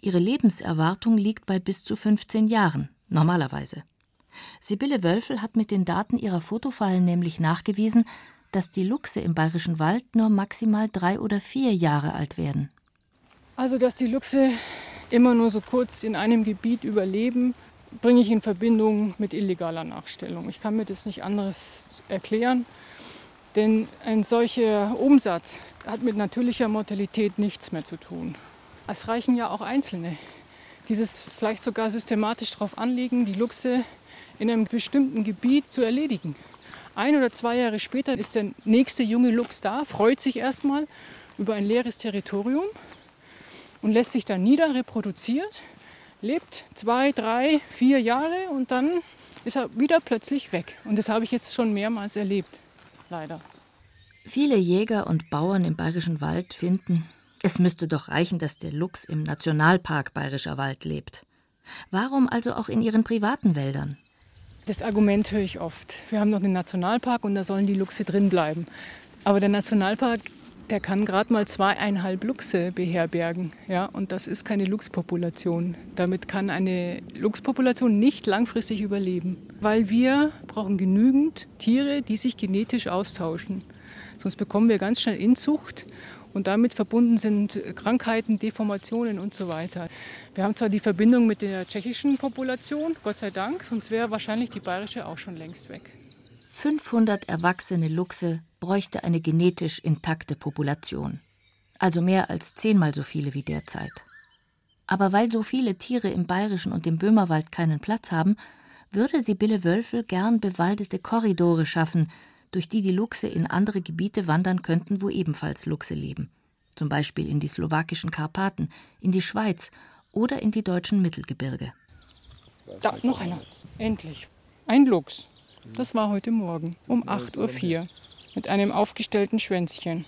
Ihre Lebenserwartung liegt bei bis zu 15 Jahren, normalerweise. Sibylle Wölfel hat mit den Daten ihrer Fotofallen nämlich nachgewiesen, dass die Luchse im Bayerischen Wald nur maximal drei oder vier Jahre alt werden. Also, dass die Luchse immer nur so kurz in einem Gebiet überleben, bringe ich in Verbindung mit illegaler Nachstellung. Ich kann mir das nicht anderes erklären, denn ein solcher Umsatz hat mit natürlicher Mortalität nichts mehr zu tun. Es reichen ja auch Einzelne. Dieses vielleicht sogar systematisch darauf anlegen, die Luchse in einem bestimmten Gebiet zu erledigen. Ein oder zwei Jahre später ist der nächste junge Luchs da, freut sich erstmal über ein leeres Territorium und lässt sich dann nieder, reproduziert, lebt zwei, drei, vier Jahre und dann ist er wieder plötzlich weg. Und das habe ich jetzt schon mehrmals erlebt, leider. Viele Jäger und Bauern im Bayerischen Wald finden, es müsste doch reichen, dass der Luchs im Nationalpark Bayerischer Wald lebt. Warum also auch in ihren privaten Wäldern? Das Argument höre ich oft. Wir haben noch einen Nationalpark und da sollen die Luchse drin bleiben. Aber der Nationalpark, der kann gerade mal zweieinhalb Luchse beherbergen. Ja? Und das ist keine Luchspopulation. Damit kann eine Luchspopulation nicht langfristig überleben. Weil wir brauchen genügend Tiere, die sich genetisch austauschen. Sonst bekommen wir ganz schnell Inzucht und damit verbunden sind Krankheiten, Deformationen und so weiter. Wir haben zwar die Verbindung mit der tschechischen Population, Gott sei Dank, sonst wäre wahrscheinlich die bayerische auch schon längst weg. 500 erwachsene Luchse bräuchte eine genetisch intakte Population. Also mehr als zehnmal so viele wie derzeit. Aber weil so viele Tiere im Bayerischen und im Böhmerwald keinen Platz haben, würde Sibylle Wölfel gern bewaldete Korridore schaffen, durch die die Luchse in andere Gebiete wandern könnten, wo ebenfalls Luchse leben. Zum Beispiel in die slowakischen Karpaten, in die Schweiz oder in die deutschen Mittelgebirge. Da, noch einer. Endlich. Ein Luchs. Das war heute Morgen um 8.04 Uhr mit einem aufgestellten Schwänzchen.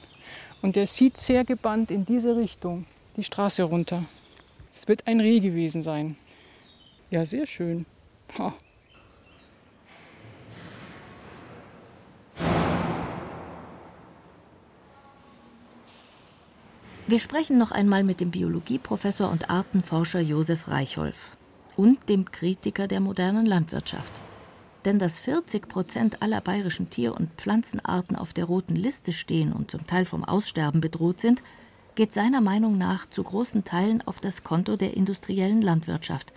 Und der sieht sehr gebannt in diese Richtung, die Straße runter. Es wird ein Reh gewesen sein. Ja, sehr schön. Ha. Wir sprechen noch einmal mit dem Biologieprofessor und Artenforscher Josef Reichholf und dem Kritiker der modernen Landwirtschaft. Denn dass 40 Prozent aller bayerischen Tier- und Pflanzenarten auf der roten Liste stehen und zum Teil vom Aussterben bedroht sind, geht seiner Meinung nach zu großen Teilen auf das Konto der industriellen Landwirtschaft.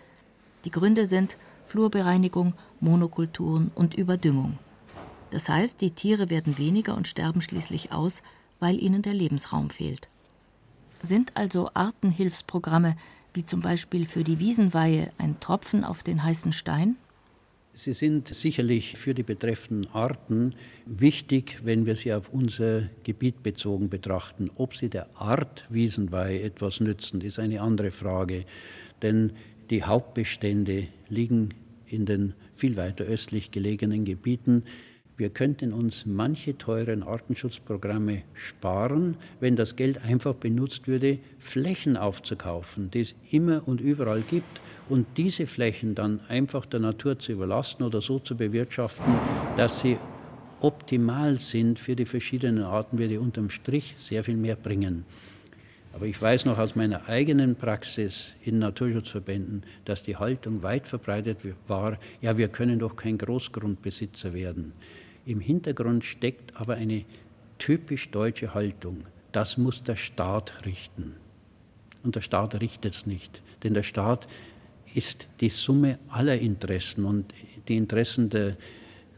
Die Gründe sind Flurbereinigung, Monokulturen und Überdüngung. Das heißt, die Tiere werden weniger und sterben schließlich aus, weil ihnen der Lebensraum fehlt. Sind also Artenhilfsprogramme wie zum Beispiel für die Wiesenweihe ein Tropfen auf den heißen Stein? Sie sind sicherlich für die betreffenden Arten wichtig, wenn wir sie auf unser Gebiet bezogen betrachten. Ob sie der Art Wiesenweihe etwas nützen, ist eine andere Frage. Denn die Hauptbestände liegen in den viel weiter östlich gelegenen Gebieten. Wir könnten uns manche teuren Artenschutzprogramme sparen, wenn das Geld einfach benutzt würde, Flächen aufzukaufen, die es immer und überall gibt, und diese Flächen dann einfach der Natur zu überlassen oder so zu bewirtschaften, dass sie optimal sind für die verschiedenen Arten, würde unterm Strich sehr viel mehr bringen. Aber ich weiß noch aus meiner eigenen Praxis in Naturschutzverbänden, dass die Haltung weit verbreitet war, ja, wir können doch kein Großgrundbesitzer werden. Im Hintergrund steckt aber eine typisch deutsche Haltung. Das muss der Staat richten. Und der Staat richtet es nicht, denn der Staat ist die Summe aller Interessen und die Interessen der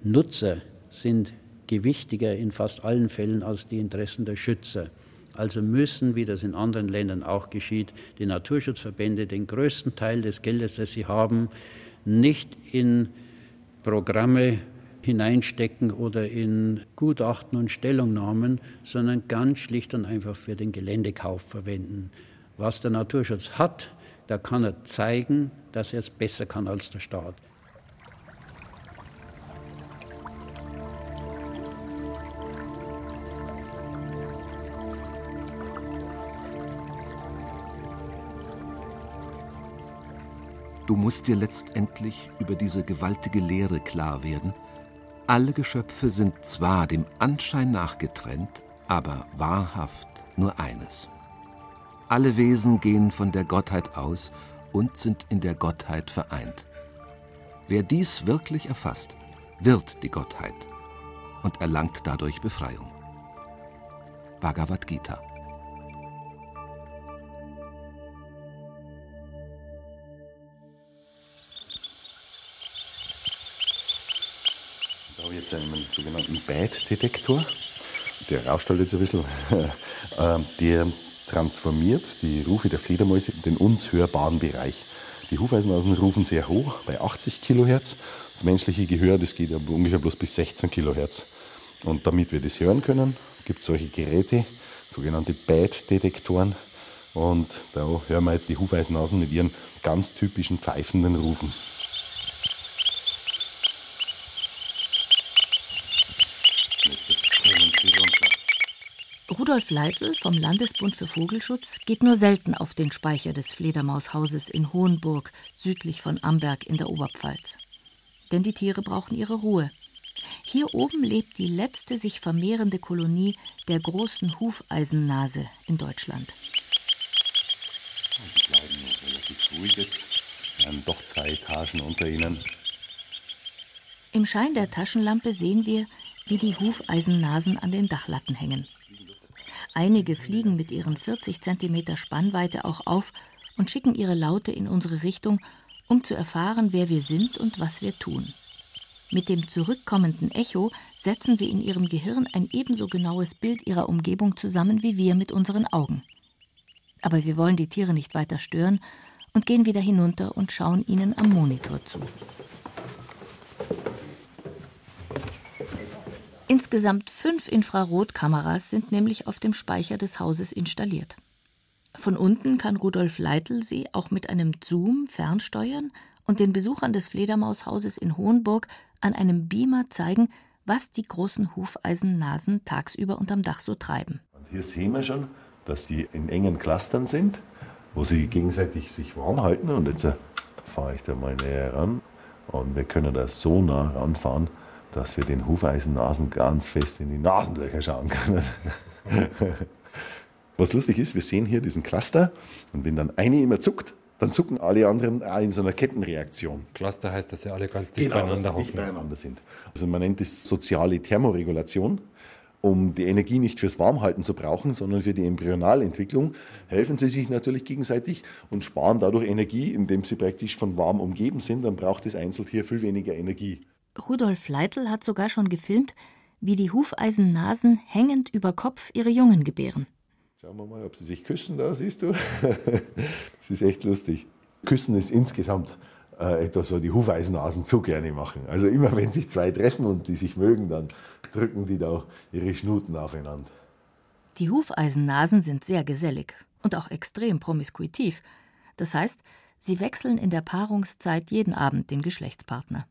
Nutzer sind gewichtiger in fast allen Fällen als die Interessen der Schützer. Also müssen, wie das in anderen Ländern auch geschieht, die Naturschutzverbände den größten Teil des Geldes, das sie haben, nicht in Programme hineinstecken oder in Gutachten und Stellungnahmen, sondern ganz schlicht und einfach für den Geländekauf verwenden. Was der Naturschutz hat, da kann er zeigen, dass er es besser kann als der Staat. Du musst dir letztendlich über diese gewaltige Lehre klar werden, alle Geschöpfe sind zwar dem Anschein nach getrennt, aber wahrhaft nur eines. Alle Wesen gehen von der Gottheit aus und sind in der Gottheit vereint. Wer dies wirklich erfasst, wird die Gottheit und erlangt dadurch Befreiung. Bhagavad Gita jetzt einen sogenannten Bite-Detektor. Der rauscht halt jetzt ein bisschen. (laughs) Ähm, der transformiert die Rufe der Fledermäuse in den uns hörbaren Bereich. Die Hufeisennasen rufen sehr hoch, bei 80 Kilohertz. Das menschliche Gehör, das geht ungefähr bloß bis 16 Kilohertz. Und damit wir das hören können, gibt es solche Geräte, sogenannte Bite-Detektoren. Und da hören wir jetzt die Hufeisennasen mit ihren ganz typischen pfeifenden Rufen. Rudolf Leitl vom Landesbund für Vogelschutz geht nur selten auf den Speicher des Fledermaushauses in Hohenburg, südlich von Amberg in der Oberpfalz. Denn die Tiere brauchen ihre Ruhe. Hier oben lebt die letzte sich vermehrende Kolonie der großen Hufeisennase in Deutschland. Die bleiben relativ ruhig jetzt. Wir haben doch zwei Etagen unter ihnen. Im Schein der Taschenlampe sehen wir, wie die Hufeisennasen an den Dachlatten hängen. Einige fliegen mit ihren 40 cm Spannweite auch auf und schicken ihre Laute in unsere Richtung, um zu erfahren, wer wir sind und was wir tun. Mit dem zurückkommenden Echo setzen sie in ihrem Gehirn ein ebenso genaues Bild ihrer Umgebung zusammen wie wir mit unseren Augen. Aber wir wollen die Tiere nicht weiter stören und gehen wieder hinunter und schauen ihnen am Monitor zu. Insgesamt fünf Infrarotkameras sind nämlich auf dem Speicher des Hauses installiert. Von unten kann Rudolf Leitl sie auch mit einem Zoom fernsteuern und den Besuchern des Fledermaushauses in Hohenburg an einem Beamer zeigen, was die großen Hufeisennasen tagsüber unterm Dach so treiben. Und hier sehen wir schon, dass die in engen Clustern sind, wo sie gegenseitig sich warm halten. Und jetzt äh, fahre ich da mal näher ran und wir können da so nah ranfahren, dass wir den Hufeisennasen ganz fest in die Nasenlöcher schauen können. (laughs) Was lustig ist, wir sehen hier diesen Cluster und wenn dann eine immer zuckt, dann zucken alle anderen auch in so einer Kettenreaktion. Cluster heißt, dass sie alle ganz dicht genau, beieinander dass sie dicht beieinander sind. Also man nennt das soziale Thermoregulation. Um die Energie nicht fürs Warmhalten zu brauchen, sondern für die Embryonalentwicklung, helfen sie sich natürlich gegenseitig und sparen dadurch Energie, indem sie praktisch von warm umgeben sind. Dann braucht das Einzeltier viel weniger Energie. Rudolf Leitl hat sogar schon gefilmt, wie die Hufeisennasen hängend über Kopf ihre Jungen gebären. Schauen wir mal, ob sie sich küssen da, siehst du? (laughs) Das ist echt lustig. Küssen ist insgesamt äh, etwas, was die Hufeisennasen so gerne machen. Also immer wenn sich zwei treffen und die sich mögen, dann drücken die da ihre Schnuten aufeinander. Die Hufeisennasen sind sehr gesellig und auch extrem promiskuitiv. Das heißt, sie wechseln in der Paarungszeit jeden Abend den Geschlechtspartner.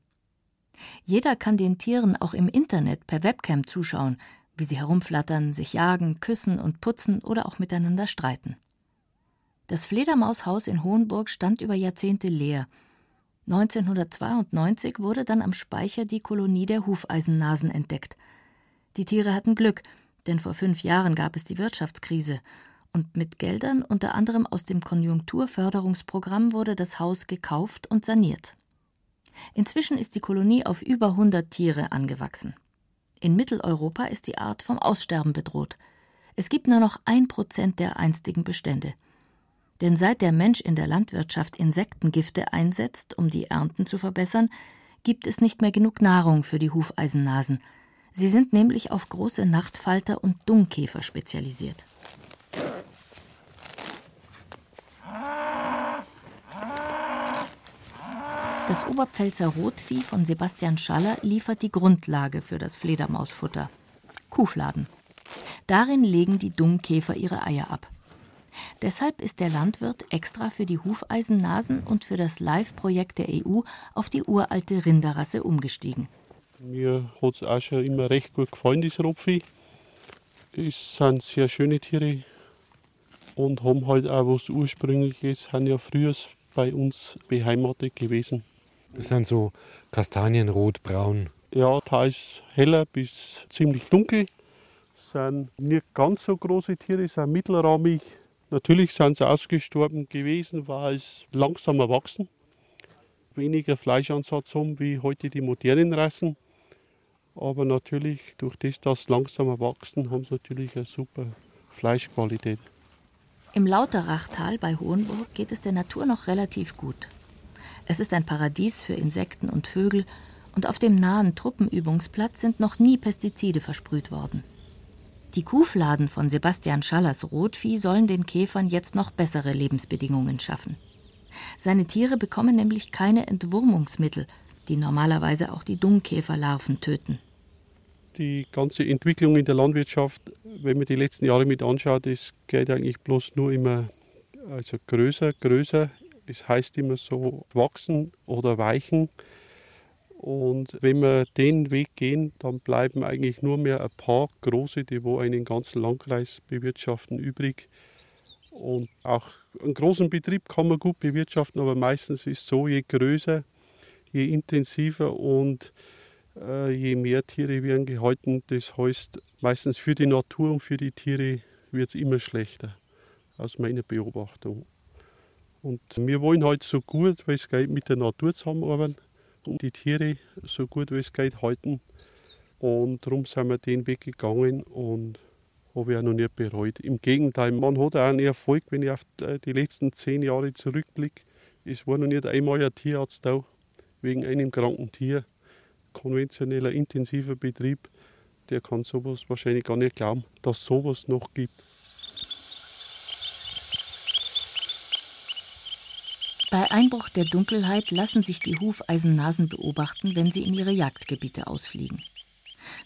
Jeder kann den Tieren auch im Internet per Webcam zuschauen, wie sie herumflattern, sich jagen, küssen und putzen oder auch miteinander streiten. Das Fledermaushaus in Hohenburg stand über Jahrzehnte leer. 1992 wurde dann am Speicher die Kolonie der Hufeisennasen entdeckt. Die Tiere hatten Glück, denn vor fünf Jahren gab es die Wirtschaftskrise und mit Geldern unter anderem aus dem Konjunkturförderungsprogramm wurde das Haus gekauft und saniert. Inzwischen ist die Kolonie auf über 100 Tiere angewachsen. In Mitteleuropa ist die Art vom Aussterben bedroht. Es gibt nur noch ein Prozent der einstigen Bestände. Denn seit der Mensch in der Landwirtschaft Insektengifte einsetzt, um die Ernten zu verbessern, gibt es nicht mehr genug Nahrung für die Hufeisennasen. Sie sind nämlich auf große Nachtfalter und Dungkäfer spezialisiert. Das Oberpfälzer Rotvieh von Sebastian Schaller liefert die Grundlage für das Fledermausfutter. Kuhfladen. Darin legen die Dungkäfer ihre Eier ab. Deshalb ist der Landwirt extra für die Hufeisennasen und für das Live-Projekt der EU auf die uralte Rinderrasse umgestiegen. Mir hat es auch schon immer recht gut gefallen, das Rotvieh. Es sind sehr schöne Tiere und haben halt auch was Ursprüngliches, sind ja früher bei uns beheimatet gewesen. Das sind so Kastanienrot, braun. Ja, teils heller bis ziemlich dunkel. Sind nicht ganz so große Tiere, sind mittelrahmig. Natürlich sind sie ausgestorben gewesen, weil es langsam erwachsen. Weniger Fleischansatz haben wie heute die modernen Rassen. Aber natürlich, durch das, dass sie langsam erwachsen, haben sie natürlich eine super Fleischqualität. Im Lauterachtal bei Hohenburg geht es der Natur noch relativ gut. Es ist ein Paradies für Insekten und Vögel und auf dem nahen Truppenübungsplatz sind noch nie Pestizide versprüht worden. Die Kuhfladen von Sebastian Schallers Rotvieh sollen den Käfern jetzt noch bessere Lebensbedingungen schaffen. Seine Tiere bekommen nämlich keine Entwurmungsmittel, die normalerweise auch die Dungkäferlarven töten. Die ganze Entwicklung in der Landwirtschaft, wenn man die letzten Jahre mit anschaut, es geht eigentlich bloß nur immer also größer, größer. Es heißt immer so wachsen oder weichen. Und wenn wir den Weg gehen, dann bleiben eigentlich nur mehr ein paar große, die wo einen ganzen Landkreis bewirtschaften, übrig. Und auch einen großen Betrieb kann man gut bewirtschaften, aber meistens ist es so, je größer, je intensiver und äh, je mehr Tiere werden gehalten, das heißt meistens für die Natur und für die Tiere wird es immer schlechter, aus meiner Beobachtung. Und wir wollen halt so gut, wie es geht, mit der Natur zusammenarbeiten und die Tiere so gut, wie es geht, halten. Und darum sind wir den Weg gegangen und habe ich auch noch nicht bereut. Im Gegenteil, man hat auch einen Erfolg, wenn ich auf die letzten zehn Jahre zurückblicke. Es war noch nicht einmal ein Tierarzt da, wegen einem kranken Tier. Konventioneller, intensiver Betrieb, der kann sowas wahrscheinlich gar nicht glauben, dass sowas noch gibt. Bei Einbruch der Dunkelheit lassen sich die Hufeisennasen beobachten, wenn sie in ihre Jagdgebiete ausfliegen.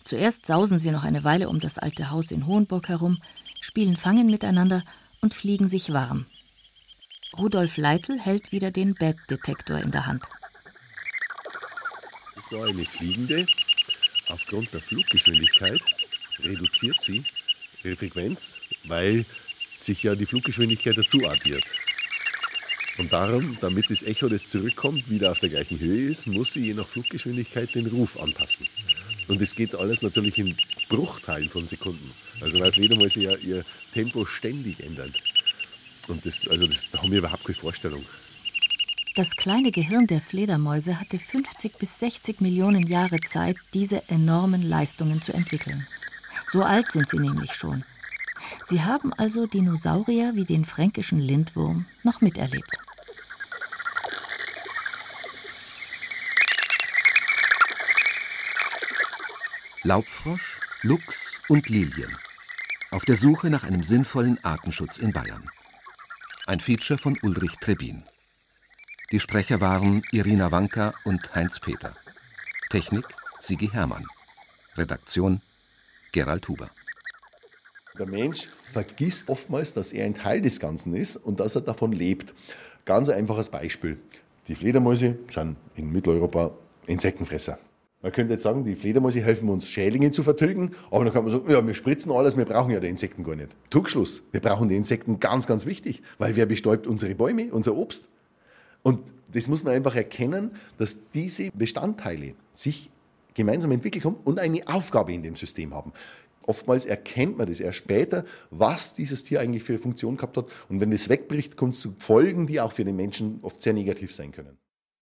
Zuerst sausen sie noch eine Weile um das alte Haus in Hohenburg herum, spielen Fangen miteinander und fliegen sich warm. Rudolf Leitl hält wieder den Bad-Detektor in der Hand. Es war eine fliegende. Aufgrund der Fluggeschwindigkeit reduziert sie ihre Frequenz, weil sich ja die Fluggeschwindigkeit dazu addiert. Und darum, damit das Echo, das zurückkommt, wieder auf der gleichen Höhe ist, muss sie je nach Fluggeschwindigkeit den Ruf anpassen. Und es geht alles natürlich in Bruchteilen von Sekunden. Also weil Fledermäuse ja ihr Tempo ständig ändern. Und das, also das, da haben wir überhaupt keine Vorstellung. Das kleine Gehirn der Fledermäuse hatte 50 bis 60 Millionen Jahre Zeit, diese enormen Leistungen zu entwickeln. So alt sind sie nämlich schon. Sie haben also Dinosaurier wie den fränkischen Lindwurm noch miterlebt. Laubfrosch, Luchs und Lilien. Auf der Suche nach einem sinnvollen Artenschutz in Bayern. Ein Feature von Ulrich Trebin. Die Sprecher waren Irina Wanka und Heinz Peter. Technik Sigi Hermann. Redaktion Gerald Huber. Der Mensch vergisst oftmals, dass er ein Teil des Ganzen ist und dass er davon lebt. Ganz einfaches Beispiel. Die Fledermäuse sind in Mitteleuropa Insektenfresser. Man könnte jetzt sagen, die Fledermäuse helfen uns, Schädlinge zu vertilgen, aber dann kann man sagen, ja, wir spritzen alles, wir brauchen ja die Insekten gar nicht. Druckschluss, wir brauchen die Insekten ganz, ganz wichtig, weil wer bestäubt unsere Bäume, unser Obst? Und das muss man einfach erkennen, dass diese Bestandteile sich gemeinsam entwickelt haben und eine Aufgabe in dem System haben. Oftmals erkennt man das erst später, was dieses Tier eigentlich für eine Funktion gehabt hat. Und wenn das wegbricht, kommt es zu Folgen, die auch für den Menschen oft sehr negativ sein können.